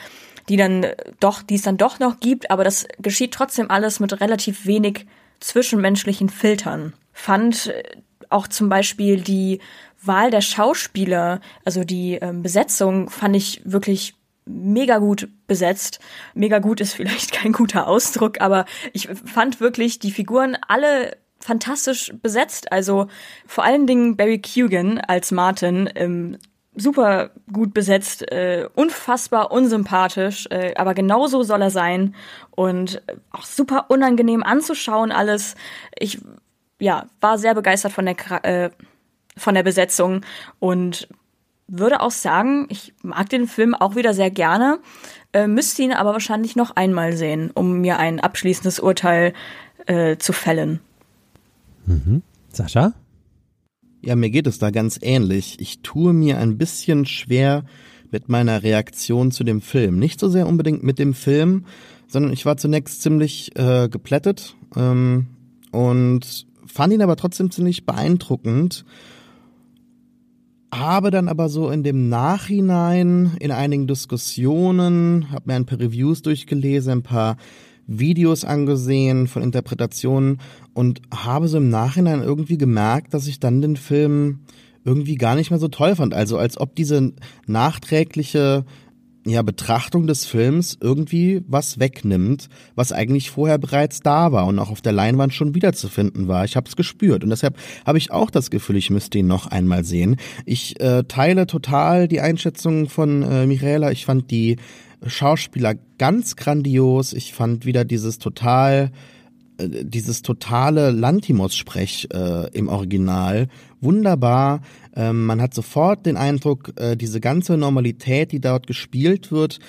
die dann doch, die es dann doch noch gibt, aber das geschieht trotzdem alles mit relativ wenig zwischenmenschlichen Filtern. Fand äh, auch zum Beispiel die Wahl der Schauspieler, also die ähm, Besetzung, fand ich wirklich mega gut besetzt. Mega gut ist vielleicht kein guter Ausdruck, aber ich fand wirklich die Figuren alle fantastisch besetzt. Also vor allen Dingen Barry Keoghan als Martin ähm, super gut besetzt, äh, unfassbar unsympathisch, äh, aber genauso soll er sein und auch super unangenehm anzuschauen alles. Ich ja, war sehr begeistert von der äh, von der Besetzung und würde auch sagen, ich mag den Film auch wieder sehr gerne, äh, müsste ihn aber wahrscheinlich noch einmal sehen, um mir ein abschließendes Urteil äh, zu fällen. Mhm. Sascha? Ja, mir geht es da ganz ähnlich. Ich tue mir ein bisschen schwer mit meiner Reaktion zu dem Film. Nicht so sehr unbedingt mit dem Film, sondern ich war zunächst ziemlich äh, geplättet ähm, und fand ihn aber trotzdem ziemlich beeindruckend. Habe dann aber so in dem Nachhinein in einigen Diskussionen, habe mir ein paar Reviews durchgelesen, ein paar Videos angesehen von Interpretationen und habe so im Nachhinein irgendwie gemerkt, dass ich dann den Film irgendwie gar nicht mehr so toll fand. Also als ob diese nachträgliche ja, Betrachtung des Films irgendwie was wegnimmt, was eigentlich vorher bereits da war und auch auf der Leinwand schon wiederzufinden war. Ich habe es gespürt und deshalb habe ich auch das Gefühl, ich müsste ihn noch einmal sehen. Ich äh, teile total die Einschätzung von äh, Michaela. Ich fand die Schauspieler ganz grandios. Ich fand wieder dieses total dieses totale Lantimos-Sprech äh, im Original wunderbar. Ähm, man hat sofort den Eindruck, äh, diese ganze Normalität, die dort gespielt wird,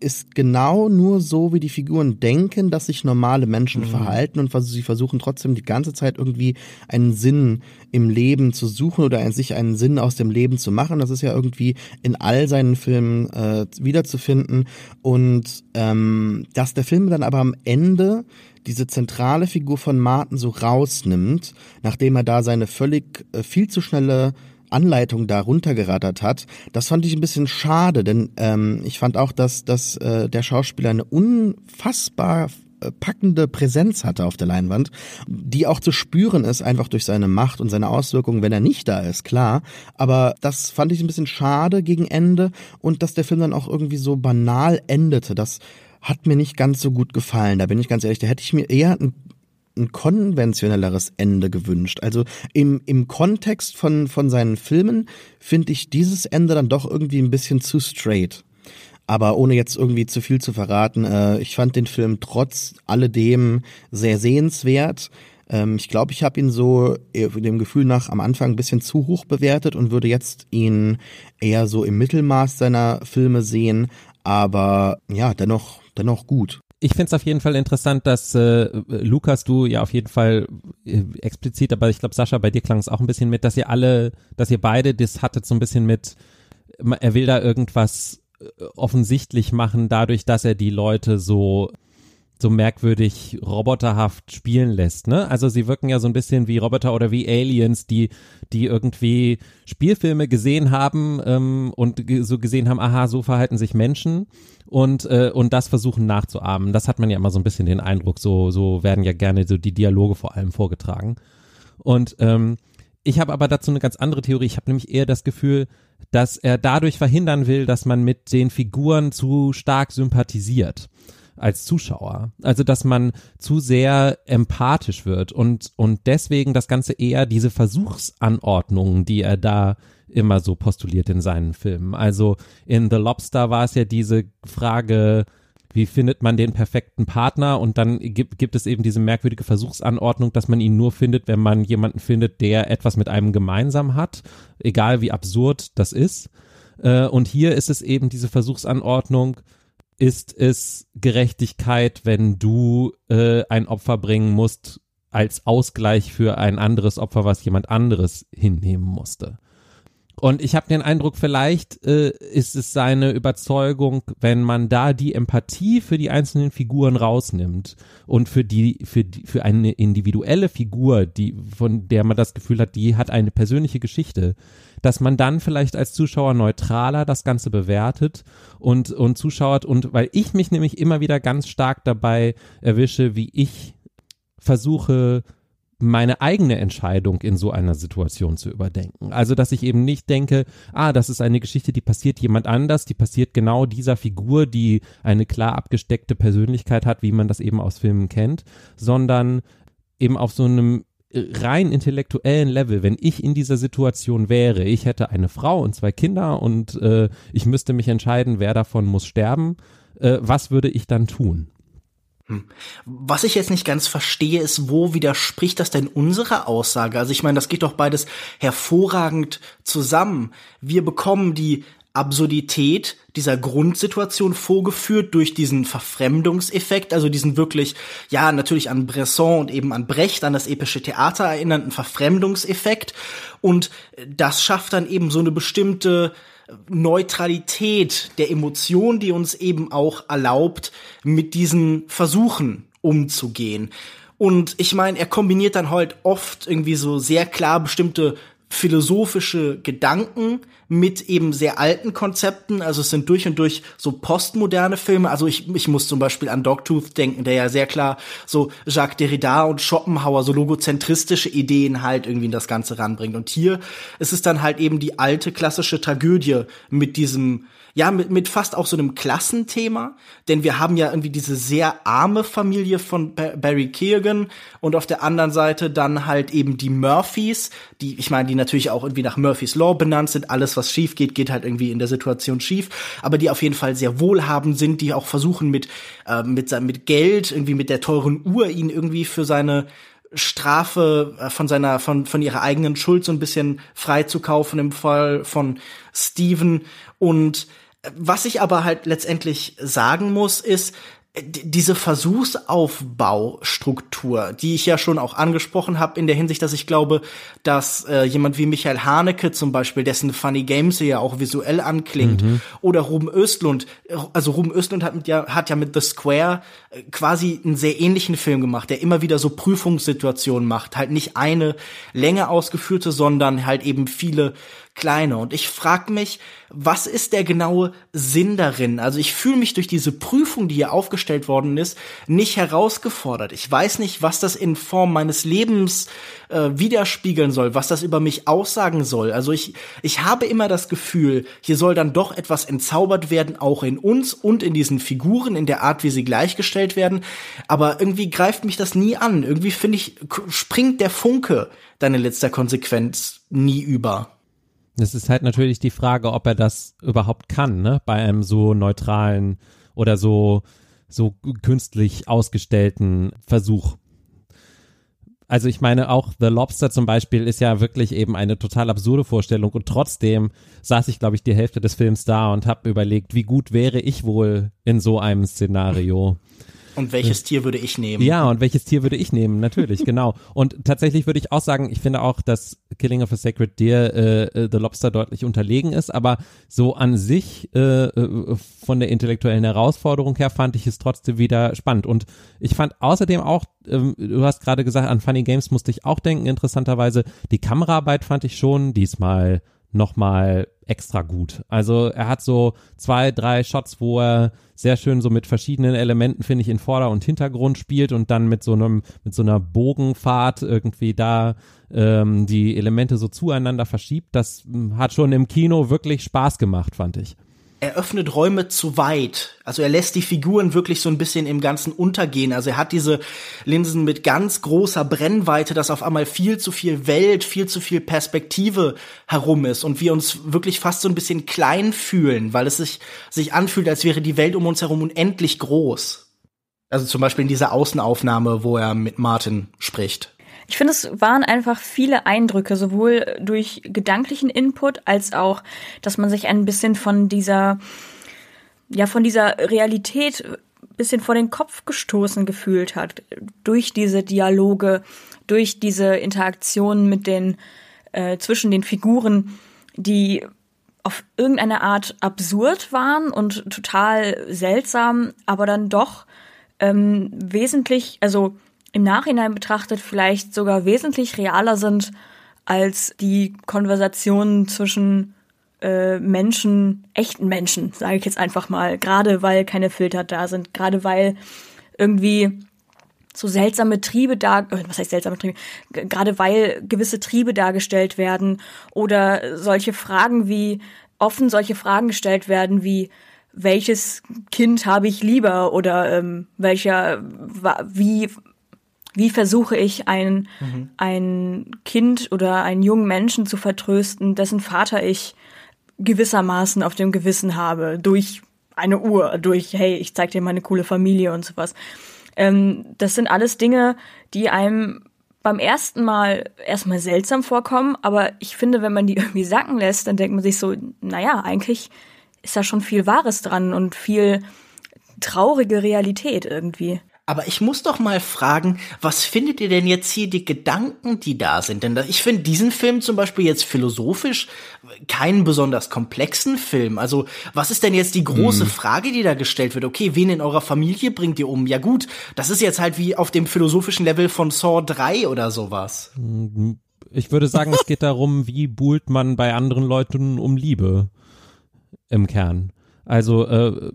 ist genau nur so, wie die Figuren denken, dass sich normale Menschen mhm. verhalten und sie versuchen trotzdem die ganze Zeit irgendwie einen Sinn im Leben zu suchen oder sich einen Sinn aus dem Leben zu machen. Das ist ja irgendwie in all seinen Filmen äh, wiederzufinden und ähm, dass der Film dann aber am Ende diese zentrale Figur von Martin so rausnimmt, nachdem er da seine völlig äh, viel zu schnelle Anleitung da runtergerattert hat. Das fand ich ein bisschen schade, denn ähm, ich fand auch, dass, dass äh, der Schauspieler eine unfassbar äh, packende Präsenz hatte auf der Leinwand, die auch zu spüren ist, einfach durch seine Macht und seine Auswirkungen, wenn er nicht da ist, klar. Aber das fand ich ein bisschen schade gegen Ende und dass der Film dann auch irgendwie so banal endete. Das hat mir nicht ganz so gut gefallen. Da bin ich ganz ehrlich, da hätte ich mir eher ein ein konventionelleres Ende gewünscht. Also im, im Kontext von, von seinen Filmen finde ich dieses Ende dann doch irgendwie ein bisschen zu straight. Aber ohne jetzt irgendwie zu viel zu verraten, äh, ich fand den Film trotz alledem sehr sehenswert. Ähm, ich glaube, ich habe ihn so äh, dem Gefühl nach am Anfang ein bisschen zu hoch bewertet und würde jetzt ihn eher so im Mittelmaß seiner Filme sehen. Aber ja, dennoch, dennoch gut ich finde es auf jeden Fall interessant, dass äh, Lukas, du ja auf jeden Fall äh, explizit, aber ich glaube, Sascha, bei dir klang es auch ein bisschen mit, dass ihr alle, dass ihr beide, das hattet so ein bisschen mit, er will da irgendwas äh, offensichtlich machen, dadurch, dass er die Leute so so merkwürdig roboterhaft spielen lässt, ne? Also sie wirken ja so ein bisschen wie Roboter oder wie Aliens, die, die irgendwie Spielfilme gesehen haben ähm, und so gesehen haben, aha, so verhalten sich Menschen und, äh, und das versuchen nachzuahmen. Das hat man ja immer so ein bisschen den Eindruck, so, so werden ja gerne so die Dialoge vor allem vorgetragen. Und ähm, ich habe aber dazu eine ganz andere Theorie. Ich habe nämlich eher das Gefühl, dass er dadurch verhindern will, dass man mit den Figuren zu stark sympathisiert als Zuschauer. Also, dass man zu sehr empathisch wird und, und deswegen das Ganze eher diese Versuchsanordnungen, die er da immer so postuliert in seinen Filmen. Also in The Lobster war es ja diese Frage, wie findet man den perfekten Partner und dann gibt, gibt es eben diese merkwürdige Versuchsanordnung, dass man ihn nur findet, wenn man jemanden findet, der etwas mit einem gemeinsam hat, egal wie absurd das ist. Äh, und hier ist es eben diese Versuchsanordnung, ist es Gerechtigkeit, wenn du äh, ein Opfer bringen musst als Ausgleich für ein anderes Opfer, was jemand anderes hinnehmen musste. Und ich habe den Eindruck, vielleicht äh, ist es seine Überzeugung, wenn man da die Empathie für die einzelnen Figuren rausnimmt und für die für die, für eine individuelle Figur, die von der man das Gefühl hat, die hat eine persönliche Geschichte, dass man dann vielleicht als Zuschauer neutraler das Ganze bewertet und, und zuschaut. Und weil ich mich nämlich immer wieder ganz stark dabei erwische, wie ich versuche, meine eigene Entscheidung in so einer Situation zu überdenken. Also, dass ich eben nicht denke, ah, das ist eine Geschichte, die passiert jemand anders, die passiert genau dieser Figur, die eine klar abgesteckte Persönlichkeit hat, wie man das eben aus Filmen kennt, sondern eben auf so einem rein intellektuellen Level, wenn ich in dieser Situation wäre, ich hätte eine Frau und zwei Kinder und äh, ich müsste mich entscheiden, wer davon muss sterben, äh, was würde ich dann tun? Hm. Was ich jetzt nicht ganz verstehe, ist, wo widerspricht das denn unserer Aussage? Also ich meine, das geht doch beides hervorragend zusammen. Wir bekommen die Absurdität dieser Grundsituation vorgeführt durch diesen Verfremdungseffekt, also diesen wirklich, ja, natürlich an Bresson und eben an Brecht, an das epische Theater erinnernden Verfremdungseffekt. Und das schafft dann eben so eine bestimmte Neutralität der Emotion, die uns eben auch erlaubt, mit diesen Versuchen umzugehen. Und ich meine, er kombiniert dann halt oft irgendwie so sehr klar bestimmte philosophische Gedanken mit eben sehr alten Konzepten. Also es sind durch und durch so postmoderne Filme. Also ich, ich muss zum Beispiel an Dogtooth denken, der ja sehr klar so Jacques Derrida und Schopenhauer so logozentristische Ideen halt irgendwie in das Ganze ranbringt. Und hier ist es dann halt eben die alte klassische Tragödie mit diesem ja, mit, mit fast auch so einem Klassenthema, denn wir haben ja irgendwie diese sehr arme Familie von Barry Keoghan und auf der anderen Seite dann halt eben die Murphys, die, ich meine, die natürlich auch irgendwie nach Murphys Law benannt sind. Alles, was schief geht, geht halt irgendwie in der Situation schief, aber die auf jeden Fall sehr wohlhabend sind, die auch versuchen mit, äh, mit, mit Geld, irgendwie mit der teuren Uhr ihn irgendwie für seine Strafe äh, von seiner von von ihrer eigenen Schuld so ein bisschen frei zu kaufen im Fall von Steven und Was ich aber halt letztendlich sagen muss, ist, diese Versuchsaufbaustruktur, die ich ja schon auch angesprochen habe in der Hinsicht, dass ich glaube, dass äh, jemand wie Michael Haneke zum Beispiel, dessen Funny Games ja auch visuell anklingt, mhm. oder Ruben Östlund, also Ruben Östlund hat, mit, ja, hat ja mit The Square äh, quasi einen sehr ähnlichen Film gemacht, der immer wieder so Prüfungssituationen macht, halt nicht eine Länge ausgeführte, sondern halt eben viele kleiner. Und ich frage mich, was ist der genaue Sinn darin? Also ich fühle mich durch diese Prüfung, die hier aufgestellt worden ist, nicht herausgefordert. Ich weiß nicht, was das in Form meines Lebens äh, widerspiegeln soll, was das über mich aussagen soll. Also ich, ich habe immer das Gefühl, hier soll dann doch etwas entzaubert werden, auch in uns und in diesen Figuren, in der Art, wie sie gleichgestellt werden. Aber irgendwie greift mich das nie an. Irgendwie finde ich, springt der Funke deine letzter Konsequenz nie über. Es ist halt natürlich die Frage, ob er das überhaupt kann, ne? Bei einem so neutralen oder so, so künstlich ausgestellten Versuch. Also ich meine auch The Lobster zum Beispiel ist ja wirklich eben eine total absurde Vorstellung und trotzdem saß ich glaube ich die Hälfte des Films da und habe überlegt, wie gut wäre ich wohl in so einem Szenario. Und welches Tier würde ich nehmen? Ja, und welches Tier würde ich nehmen? Natürlich, genau. Und tatsächlich würde ich auch sagen, ich finde auch, dass Killing of a Sacred Deer äh, äh, The Lobster deutlich unterlegen ist, aber so an sich äh, äh, von der intellektuellen Herausforderung her fand ich es trotzdem wieder spannend. Und ich fand außerdem auch, ähm, du hast gerade gesagt, an Funny Games musste ich auch denken, interessanterweise, die Kameraarbeit fand ich schon diesmal nochmal extra gut. Also er hat so zwei, drei Shots, wo er sehr schön so mit verschiedenen Elementen, finde ich, in Vorder- und Hintergrund spielt und dann mit so einem, mit so einer Bogenfahrt irgendwie da ähm, die Elemente so zueinander verschiebt. Das hm, hat schon im Kino wirklich Spaß gemacht, fand ich er öffnet Räume zu weit. Also er lässt die Figuren wirklich so ein bisschen im Ganzen untergehen. Also er hat diese Linsen mit ganz großer Brennweite, dass auf einmal viel zu viel Welt, viel zu viel Perspektive herum ist und wir uns wirklich fast so ein bisschen klein fühlen, weil es sich, sich anfühlt, als wäre die Welt um uns herum unendlich groß. Also zum Beispiel in dieser Außenaufnahme, wo er mit Martin spricht. Ich finde, es waren einfach viele Eindrücke, sowohl durch gedanklichen Input als auch, dass man sich ein bisschen von dieser, ja, von dieser Realität bisschen vor den Kopf gestoßen gefühlt hat. Durch diese Dialoge, durch diese Interaktionen mit den, äh, zwischen den Figuren, die auf irgendeine Art absurd waren und total seltsam, aber dann doch ähm, wesentlich, also im Nachhinein betrachtet vielleicht sogar wesentlich realer sind als die Konversationen zwischen äh, Menschen, echten Menschen, sage ich jetzt einfach mal, gerade weil keine Filter da sind, gerade weil irgendwie so seltsame Triebe da, äh, was heißt seltsame Triebe, gerade weil gewisse Triebe dargestellt werden oder solche Fragen wie, offen solche Fragen gestellt werden wie, welches Kind habe ich lieber oder ähm, welcher, wie wie versuche ich ein, mhm. ein Kind oder einen jungen Menschen zu vertrösten, dessen Vater ich gewissermaßen auf dem Gewissen habe, durch eine Uhr, durch, hey, ich zeig dir meine coole Familie und sowas. Ähm, das sind alles Dinge, die einem beim ersten Mal erstmal seltsam vorkommen, aber ich finde, wenn man die irgendwie sacken lässt, dann denkt man sich so, naja, eigentlich ist da schon viel Wahres dran und viel traurige Realität irgendwie. Aber ich muss doch mal fragen, was findet ihr denn jetzt hier die Gedanken, die da sind? Denn ich finde diesen Film zum Beispiel jetzt philosophisch keinen besonders komplexen Film. Also was ist denn jetzt die große hm. Frage, die da gestellt wird? Okay, wen in eurer Familie bringt ihr um? Ja gut, das ist jetzt halt wie auf dem philosophischen Level von Saw 3 oder sowas. Ich würde sagen, es geht darum, wie buhlt man bei anderen Leuten um Liebe im Kern. Also äh,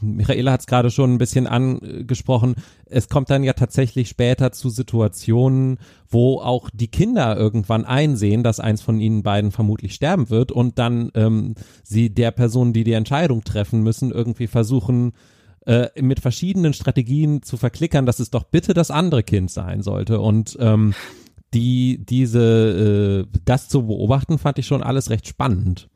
Michaela hat es gerade schon ein bisschen angesprochen. Es kommt dann ja tatsächlich später zu Situationen, wo auch die Kinder irgendwann einsehen, dass eins von ihnen beiden vermutlich sterben wird und dann ähm, sie der Person, die die Entscheidung treffen müssen, irgendwie versuchen, äh, mit verschiedenen Strategien zu verklickern, dass es doch bitte das andere Kind sein sollte. Und ähm, die, diese, äh, das zu beobachten, fand ich schon alles recht spannend.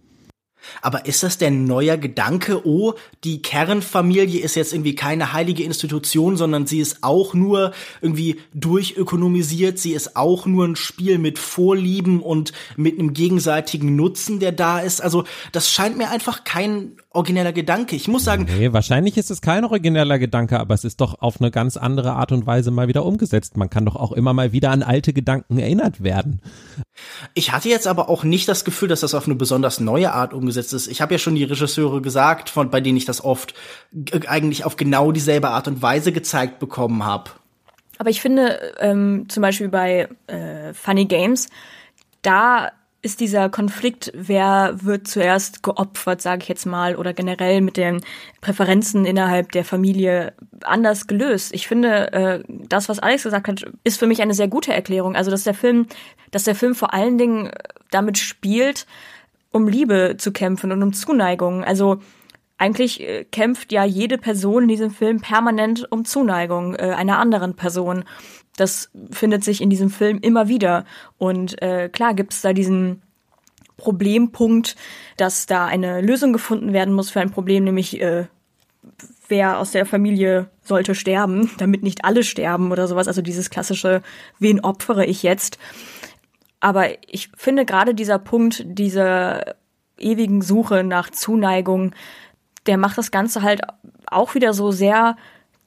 Aber ist das der neuer Gedanke, oh, die Kernfamilie ist jetzt irgendwie keine heilige Institution, sondern sie ist auch nur irgendwie durchökonomisiert, sie ist auch nur ein Spiel mit Vorlieben und mit einem gegenseitigen Nutzen, der da ist. Also das scheint mir einfach kein origineller Gedanke. Ich muss sagen. Nee, wahrscheinlich ist es kein origineller Gedanke, aber es ist doch auf eine ganz andere Art und Weise mal wieder umgesetzt. Man kann doch auch immer mal wieder an alte Gedanken erinnert werden. Ich hatte jetzt aber auch nicht das Gefühl, dass das auf eine besonders neue Art umgesetzt ist. Ich habe ja schon die Regisseure gesagt, von bei denen ich das oft eigentlich auf genau dieselbe Art und Weise gezeigt bekommen habe. Aber ich finde, ähm, zum Beispiel bei äh, Funny Games, da ist dieser Konflikt, wer wird zuerst geopfert, sage ich jetzt mal, oder generell mit den Präferenzen innerhalb der Familie anders gelöst. Ich finde, äh, das, was Alex gesagt hat, ist für mich eine sehr gute Erklärung. Also, dass der Film, dass der Film vor allen Dingen damit spielt, um Liebe zu kämpfen und um Zuneigung. Also eigentlich äh, kämpft ja jede Person in diesem Film permanent um Zuneigung äh, einer anderen Person. Das findet sich in diesem Film immer wieder. Und äh, klar gibt es da diesen Problempunkt, dass da eine Lösung gefunden werden muss für ein Problem, nämlich äh, wer aus der Familie sollte sterben, damit nicht alle sterben oder sowas. Also dieses klassische, wen opfere ich jetzt? Aber ich finde gerade dieser Punkt, diese ewigen Suche nach Zuneigung, der macht das Ganze halt auch wieder so sehr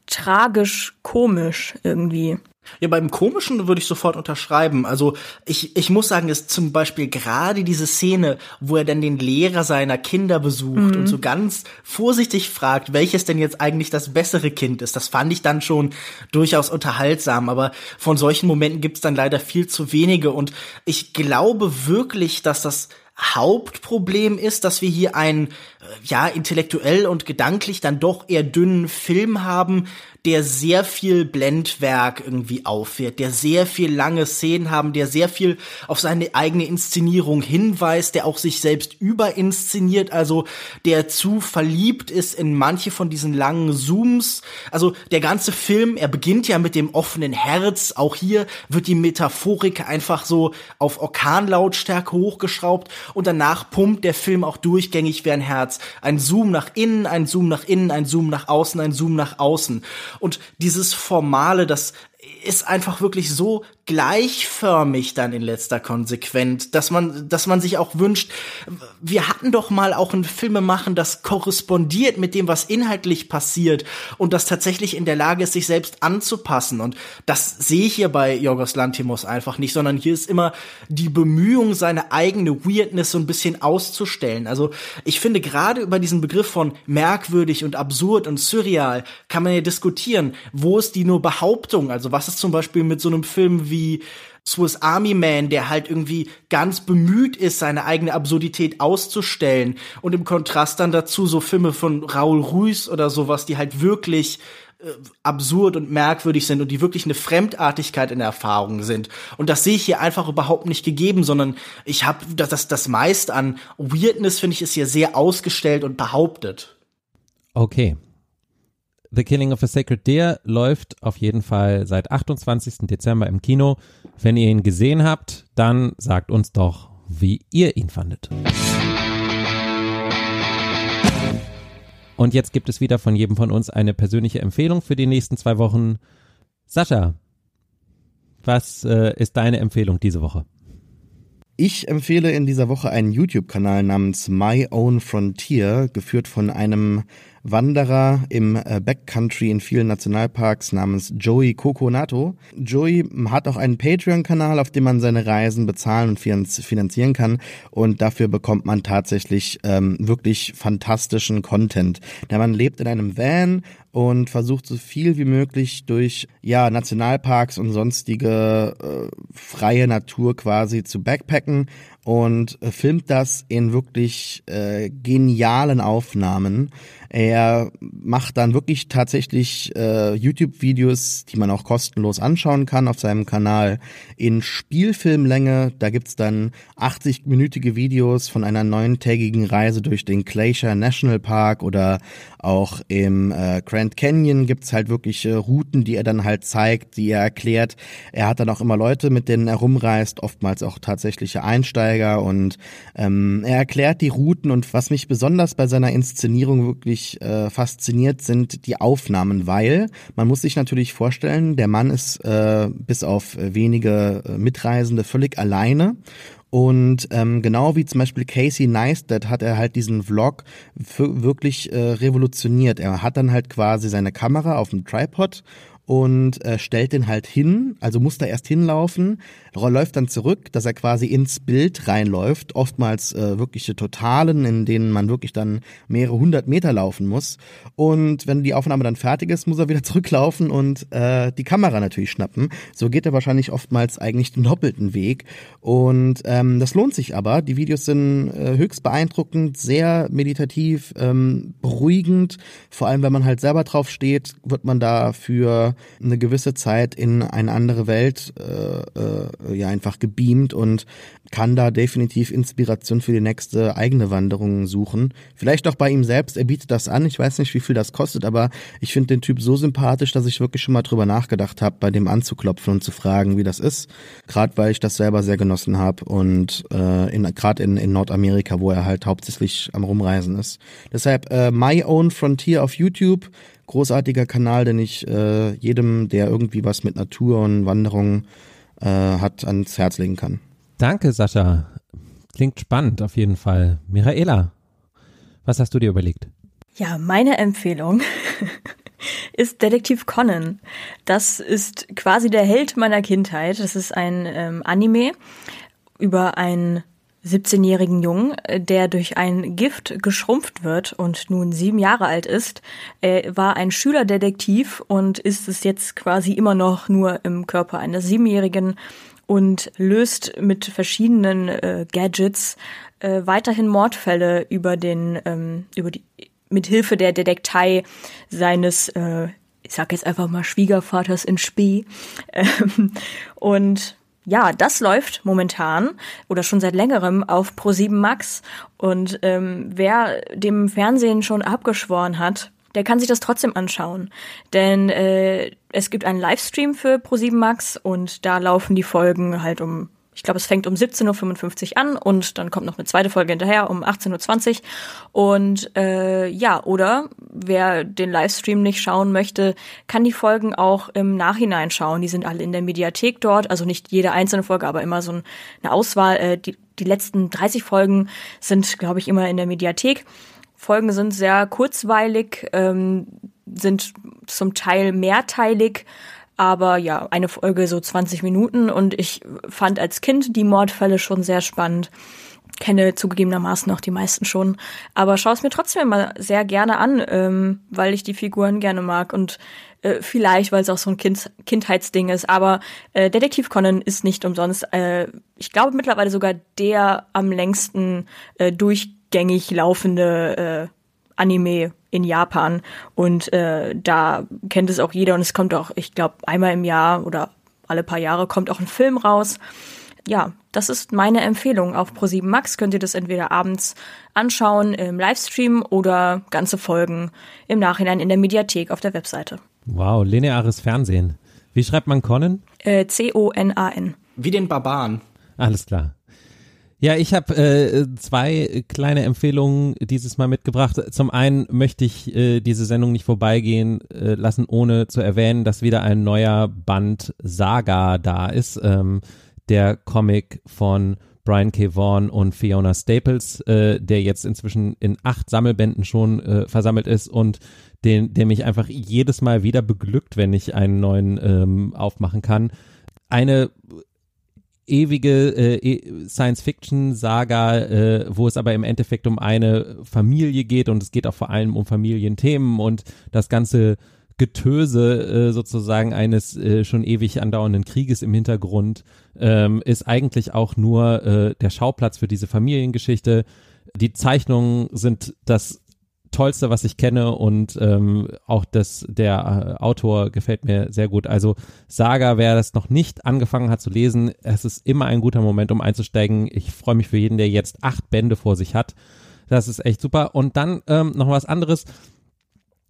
tragisch komisch irgendwie. Ja, beim Komischen würde ich sofort unterschreiben. Also ich, ich muss sagen, ist zum Beispiel gerade diese Szene, wo er dann den Lehrer seiner Kinder besucht mhm. und so ganz vorsichtig fragt, welches denn jetzt eigentlich das bessere Kind ist. Das fand ich dann schon durchaus unterhaltsam, aber von solchen Momenten gibt's dann leider viel zu wenige und ich glaube wirklich, dass das Hauptproblem ist, dass wir hier einen, äh, ja, intellektuell und gedanklich dann doch eher dünnen Film haben, der sehr viel Blendwerk irgendwie aufwirkt, der sehr viel lange Szenen haben, der sehr viel auf seine eigene Inszenierung hinweist, der auch sich selbst überinszeniert, also der zu verliebt ist in manche von diesen langen Zooms. Also der ganze Film, er beginnt ja mit dem offenen Herz, auch hier wird die Metaphorik einfach so auf Orkanlautstärke hochgeschraubt und danach pumpt der Film auch durchgängig wie ein Herz. Ein Zoom nach innen, ein Zoom nach innen, ein Zoom nach außen, ein Zoom nach außen. Und dieses Formale, das ist einfach wirklich so gleichförmig dann in letzter Konsequenz, dass man, dass man sich auch wünscht, wir hatten doch mal auch ein Filme machen, das korrespondiert mit dem, was inhaltlich passiert und das tatsächlich in der Lage ist, sich selbst anzupassen. Und das sehe ich hier bei Jorgos Lantimos einfach nicht, sondern hier ist immer die Bemühung, seine eigene Weirdness so ein bisschen auszustellen. Also ich finde gerade über diesen Begriff von merkwürdig und absurd und surreal kann man ja diskutieren. Wo ist die nur Behauptung? Also was ist zum Beispiel mit so einem Film wie Swiss Army Man, der halt irgendwie ganz bemüht ist, seine eigene Absurdität auszustellen. Und im Kontrast dann dazu so Filme von Raoul Ruiz oder sowas, die halt wirklich äh, absurd und merkwürdig sind und die wirklich eine Fremdartigkeit in der Erfahrung sind. Und das sehe ich hier einfach überhaupt nicht gegeben, sondern ich habe das, das, das meist an Weirdness, finde ich, ist hier sehr ausgestellt und behauptet. Okay, The Killing of a Sacred Deer läuft auf jeden Fall seit 28. Dezember im Kino. Wenn ihr ihn gesehen habt, dann sagt uns doch, wie ihr ihn fandet. Und jetzt gibt es wieder von jedem von uns eine persönliche Empfehlung für die nächsten zwei Wochen. Sascha, was äh, ist deine Empfehlung diese Woche? Ich empfehle in dieser Woche einen YouTube-Kanal namens My Own Frontier, geführt von einem Wanderer im äh, Backcountry in vielen Nationalparks namens Joey Coconato. Joey hat auch einen Patreon-Kanal, auf dem man seine Reisen bezahlen und finanzieren kann und dafür bekommt man tatsächlich ähm, wirklich fantastischen Content. Der man lebt in einem Van und versucht so viel wie möglich durch ja Nationalparks und sonstige äh, freie Natur quasi zu backpacken und äh, filmt das in wirklich äh, genialen Aufnahmen. Er macht dann wirklich tatsächlich äh, YouTube-Videos, die man auch kostenlos anschauen kann auf seinem Kanal in Spielfilmlänge. Da gibt's dann 80-minütige Videos von einer neuntägigen Reise durch den Glacier National Park oder auch im äh, Grand Canyon gibt's halt wirklich äh, Routen, die er dann halt zeigt, die er erklärt. Er hat dann auch immer Leute, mit denen er rumreist, oftmals auch tatsächliche Einsteiger und ähm, er erklärt die Routen und was mich besonders bei seiner Inszenierung wirklich mich äh, fasziniert, sind die Aufnahmen, weil man muss sich natürlich vorstellen, der Mann ist äh, bis auf wenige äh, Mitreisende völlig alleine und ähm, genau wie zum Beispiel Casey Neistat hat er halt diesen Vlog wirklich äh, revolutioniert. Er hat dann halt quasi seine Kamera auf dem Tripod und äh, stellt den halt hin, also muss da erst hinlaufen, läuft dann zurück, dass er quasi ins Bild reinläuft, oftmals äh, wirkliche Totalen, in denen man wirklich dann mehrere hundert Meter laufen muss. Und wenn die Aufnahme dann fertig ist, muss er wieder zurücklaufen und äh, die Kamera natürlich schnappen. So geht er wahrscheinlich oftmals eigentlich den doppelten Weg. Und ähm, das lohnt sich aber. Die Videos sind äh, höchst beeindruckend, sehr meditativ, ähm, beruhigend. Vor allem, wenn man halt selber drauf steht, wird man da für eine gewisse Zeit in eine andere Welt äh, äh, ja einfach gebeamt und kann da definitiv Inspiration für die nächste eigene Wanderung suchen. Vielleicht auch bei ihm selbst, er bietet das an. Ich weiß nicht, wie viel das kostet, aber ich finde den Typ so sympathisch, dass ich wirklich schon mal drüber nachgedacht habe, bei dem anzuklopfen und zu fragen, wie das ist. Gerade weil ich das selber sehr genossen habe und äh, gerade in, in Nordamerika, wo er halt hauptsächlich am Rumreisen ist. Deshalb äh, My Own Frontier auf YouTube großartiger Kanal, den ich äh, jedem, der irgendwie was mit Natur und Wanderung äh, hat, ans Herz legen kann. Danke, Sascha. Klingt spannend auf jeden Fall. Michaela, was hast du dir überlegt? Ja, meine Empfehlung ist Detektiv Conan. Das ist quasi der Held meiner Kindheit. Das ist ein ähm, Anime über einen 17-jährigen Jungen, äh, der durch ein Gift geschrumpft wird und nun sieben Jahre alt ist. Er war ein Schülerdetektiv und ist es jetzt quasi immer noch nur im Körper eines Siebenjährigen und löst mit verschiedenen äh, Gadgets äh, weiterhin Mordfälle über den ähm, über die mit Hilfe der Detektei seines äh, ich sag jetzt einfach mal Schwiegervaters in Spee ähm, und ja, das läuft momentan oder schon seit längerem auf Pro7 Max. Und ähm, wer dem Fernsehen schon abgeschworen hat, der kann sich das trotzdem anschauen. Denn äh, es gibt einen Livestream für Pro7 Max und da laufen die Folgen halt um ich glaube, es fängt um 17.55 Uhr an und dann kommt noch eine zweite Folge hinterher um 18.20 Uhr. Und äh, ja, oder wer den Livestream nicht schauen möchte, kann die Folgen auch im Nachhinein schauen. Die sind alle in der Mediathek dort, also nicht jede einzelne Folge, aber immer so eine Auswahl. Äh, die, die letzten 30 Folgen sind, glaube ich, immer in der Mediathek. Folgen sind sehr kurzweilig, ähm, sind zum Teil mehrteilig aber ja, eine Folge so 20 Minuten und ich fand als Kind die Mordfälle schon sehr spannend. Kenne zugegebenermaßen auch die meisten schon. Aber schaue es mir trotzdem immer sehr gerne an, ähm, weil ich die Figuren gerne mag und äh, vielleicht, weil es auch so ein kind Kindheitsding ist. Aber äh, Detektiv Conan ist nicht umsonst, äh, ich glaube mittlerweile sogar der am längsten äh, durchgängig laufende äh, Anime in Japan und äh, da kennt es auch jeder und es kommt auch, ich glaube, einmal im Jahr oder alle paar Jahre kommt auch ein Film raus. Ja, das ist meine Empfehlung. Auf Pro7 Max könnt ihr das entweder abends anschauen im Livestream oder ganze Folgen im Nachhinein in der Mediathek auf der Webseite. Wow, lineares Fernsehen. Wie schreibt man Conan? Äh, C-O-N-A-N. Wie den Barbaren. Alles klar. Ja, ich habe äh, zwei kleine Empfehlungen dieses Mal mitgebracht. Zum einen möchte ich äh, diese Sendung nicht vorbeigehen äh, lassen, ohne zu erwähnen, dass wieder ein neuer Band Saga da ist. Ähm, der Comic von Brian K. Vaughan und Fiona Staples, äh, der jetzt inzwischen in acht Sammelbänden schon äh, versammelt ist und den, der mich einfach jedes Mal wieder beglückt, wenn ich einen neuen ähm, aufmachen kann. Eine ewige äh, e, Science-Fiction-Saga, äh, wo es aber im Endeffekt um eine Familie geht und es geht auch vor allem um Familienthemen und das ganze Getöse äh, sozusagen eines äh, schon ewig andauernden Krieges im Hintergrund ähm, ist eigentlich auch nur äh, der Schauplatz für diese Familiengeschichte. Die Zeichnungen sind das Tollste, was ich kenne und ähm, auch das, der äh, Autor gefällt mir sehr gut. Also Saga, wer das noch nicht angefangen hat zu lesen, es ist immer ein guter Moment, um einzusteigen. Ich freue mich für jeden, der jetzt acht Bände vor sich hat. Das ist echt super. Und dann ähm, noch was anderes.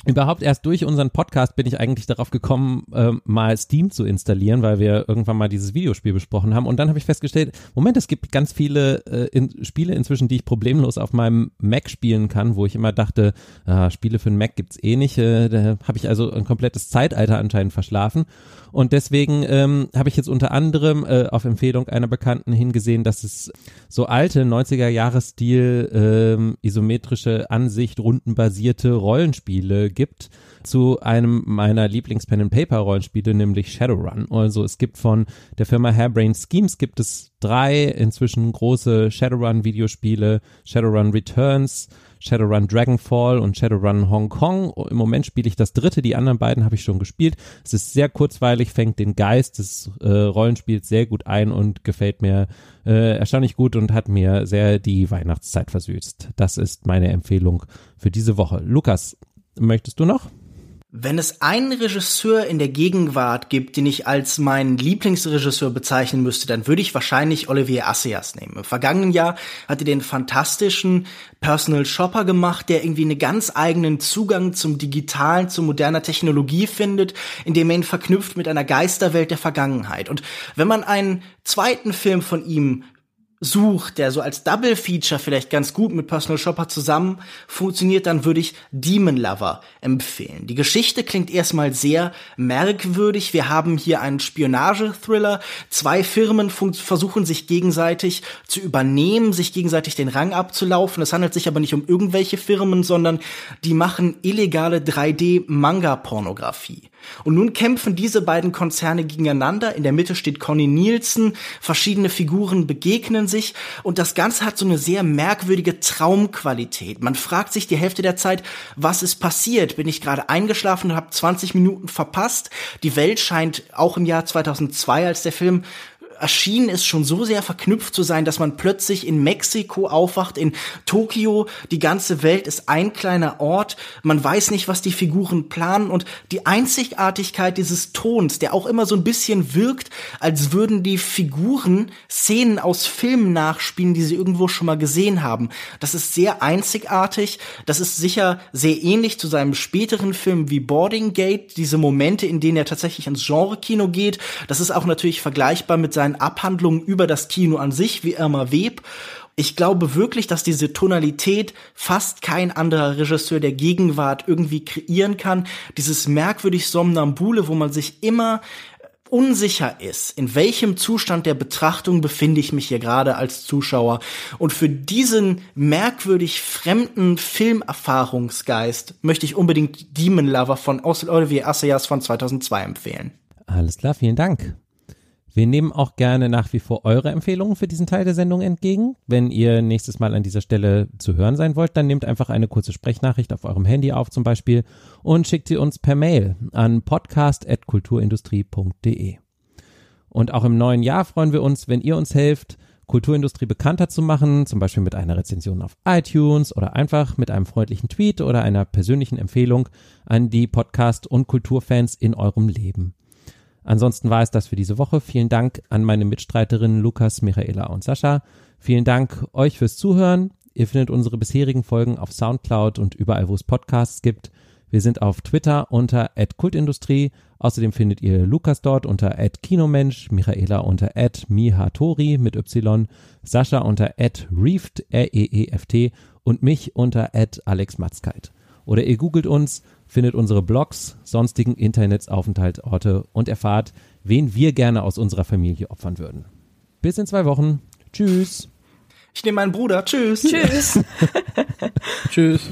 Überhaupt erst durch unseren Podcast bin ich eigentlich darauf gekommen, äh, mal Steam zu installieren, weil wir irgendwann mal dieses Videospiel besprochen haben. Und dann habe ich festgestellt, Moment, es gibt ganz viele äh, in, Spiele inzwischen, die ich problemlos auf meinem Mac spielen kann, wo ich immer dachte, äh, Spiele für den Mac gibt's eh nicht. Äh, da habe ich also ein komplettes Zeitalter anscheinend verschlafen. Und deswegen ähm, habe ich jetzt unter anderem äh, auf Empfehlung einer Bekannten hingesehen, dass es so alte 90er-Jahres-Stil ähm, isometrische Ansicht, rundenbasierte Rollenspiele gibt zu einem meiner Lieblings-Pen-and-Paper-Rollenspiele, nämlich Shadowrun. Also es gibt von der Firma Hairbrain Schemes gibt es drei inzwischen große Shadowrun-Videospiele, Shadowrun Returns, Shadowrun Dragonfall und Shadowrun Hong Kong. Im Moment spiele ich das dritte, die anderen beiden habe ich schon gespielt. Es ist sehr kurzweilig, fängt den Geist des äh, Rollenspiels sehr gut ein und gefällt mir äh, erstaunlich gut und hat mir sehr die Weihnachtszeit versüßt. Das ist meine Empfehlung für diese Woche. Lukas, möchtest du noch? Wenn es einen Regisseur in der Gegenwart gibt, den ich als meinen Lieblingsregisseur bezeichnen müsste, dann würde ich wahrscheinlich Olivier Assayas nehmen. Im vergangenen Jahr hat er den fantastischen Personal Shopper gemacht, der irgendwie einen ganz eigenen Zugang zum Digitalen, zu moderner Technologie findet, indem er ihn verknüpft mit einer Geisterwelt der Vergangenheit. Und wenn man einen zweiten Film von ihm sucht, der so als Double Feature vielleicht ganz gut mit Personal Shopper zusammen funktioniert, dann würde ich Demon Lover empfehlen. Die Geschichte klingt erstmal sehr merkwürdig. Wir haben hier einen Spionage-Thriller. Zwei Firmen versuchen sich gegenseitig zu übernehmen, sich gegenseitig den Rang abzulaufen. Es handelt sich aber nicht um irgendwelche Firmen, sondern die machen illegale 3D-Manga-Pornografie. Und nun kämpfen diese beiden Konzerne gegeneinander. In der Mitte steht Conny Nielsen. Verschiedene Figuren begegnen sich. Und das Ganze hat so eine sehr merkwürdige Traumqualität. Man fragt sich die Hälfte der Zeit, was ist passiert? Bin ich gerade eingeschlafen und habe 20 Minuten verpasst? Die Welt scheint auch im Jahr 2002, als der Film erschienen ist, schon so sehr verknüpft zu sein, dass man plötzlich in Mexiko aufwacht, in Tokio, die ganze Welt ist ein kleiner Ort, man weiß nicht, was die Figuren planen und die Einzigartigkeit dieses Tons, der auch immer so ein bisschen wirkt, als würden die Figuren Szenen aus Filmen nachspielen, die sie irgendwo schon mal gesehen haben. Das ist sehr einzigartig, das ist sicher sehr ähnlich zu seinem späteren Film wie Boarding Gate, diese Momente, in denen er tatsächlich ins Genre-Kino geht. Das ist auch natürlich vergleichbar mit seinen seinen Abhandlungen über das Kino an sich, wie Irma Web. Ich glaube wirklich, dass diese Tonalität fast kein anderer Regisseur der Gegenwart irgendwie kreieren kann. Dieses merkwürdig Somnambule, wo man sich immer unsicher ist, in welchem Zustand der Betrachtung befinde ich mich hier gerade als Zuschauer. Und für diesen merkwürdig fremden Filmerfahrungsgeist möchte ich unbedingt Demon Lover von Olivier Assayas von 2002 empfehlen. Alles klar, vielen Dank. Wir nehmen auch gerne nach wie vor eure Empfehlungen für diesen Teil der Sendung entgegen. Wenn ihr nächstes Mal an dieser Stelle zu hören sein wollt, dann nehmt einfach eine kurze Sprechnachricht auf eurem Handy auf zum Beispiel und schickt sie uns per Mail an podcast.kulturindustrie.de. Und auch im neuen Jahr freuen wir uns, wenn ihr uns helft, Kulturindustrie bekannter zu machen, zum Beispiel mit einer Rezension auf iTunes oder einfach mit einem freundlichen Tweet oder einer persönlichen Empfehlung an die Podcast- und Kulturfans in eurem Leben. Ansonsten war es das für diese Woche. Vielen Dank an meine Mitstreiterinnen Lukas, Michaela und Sascha. Vielen Dank euch fürs Zuhören. Ihr findet unsere bisherigen Folgen auf Soundcloud und überall, wo es Podcasts gibt. Wir sind auf Twitter unter @kultindustrie. Außerdem findet ihr Lukas dort unter @kinomensch, Michaela unter @mihatori mit y, Sascha unter @reeft r e e f t und mich unter @alexmatzkeit. Oder ihr googelt uns findet unsere Blogs, sonstigen Internetsaufenthaltsorte und erfahrt, wen wir gerne aus unserer Familie opfern würden. Bis in zwei Wochen. Tschüss. Ich nehme meinen Bruder. Tschüss. Tschüss. Tschüss.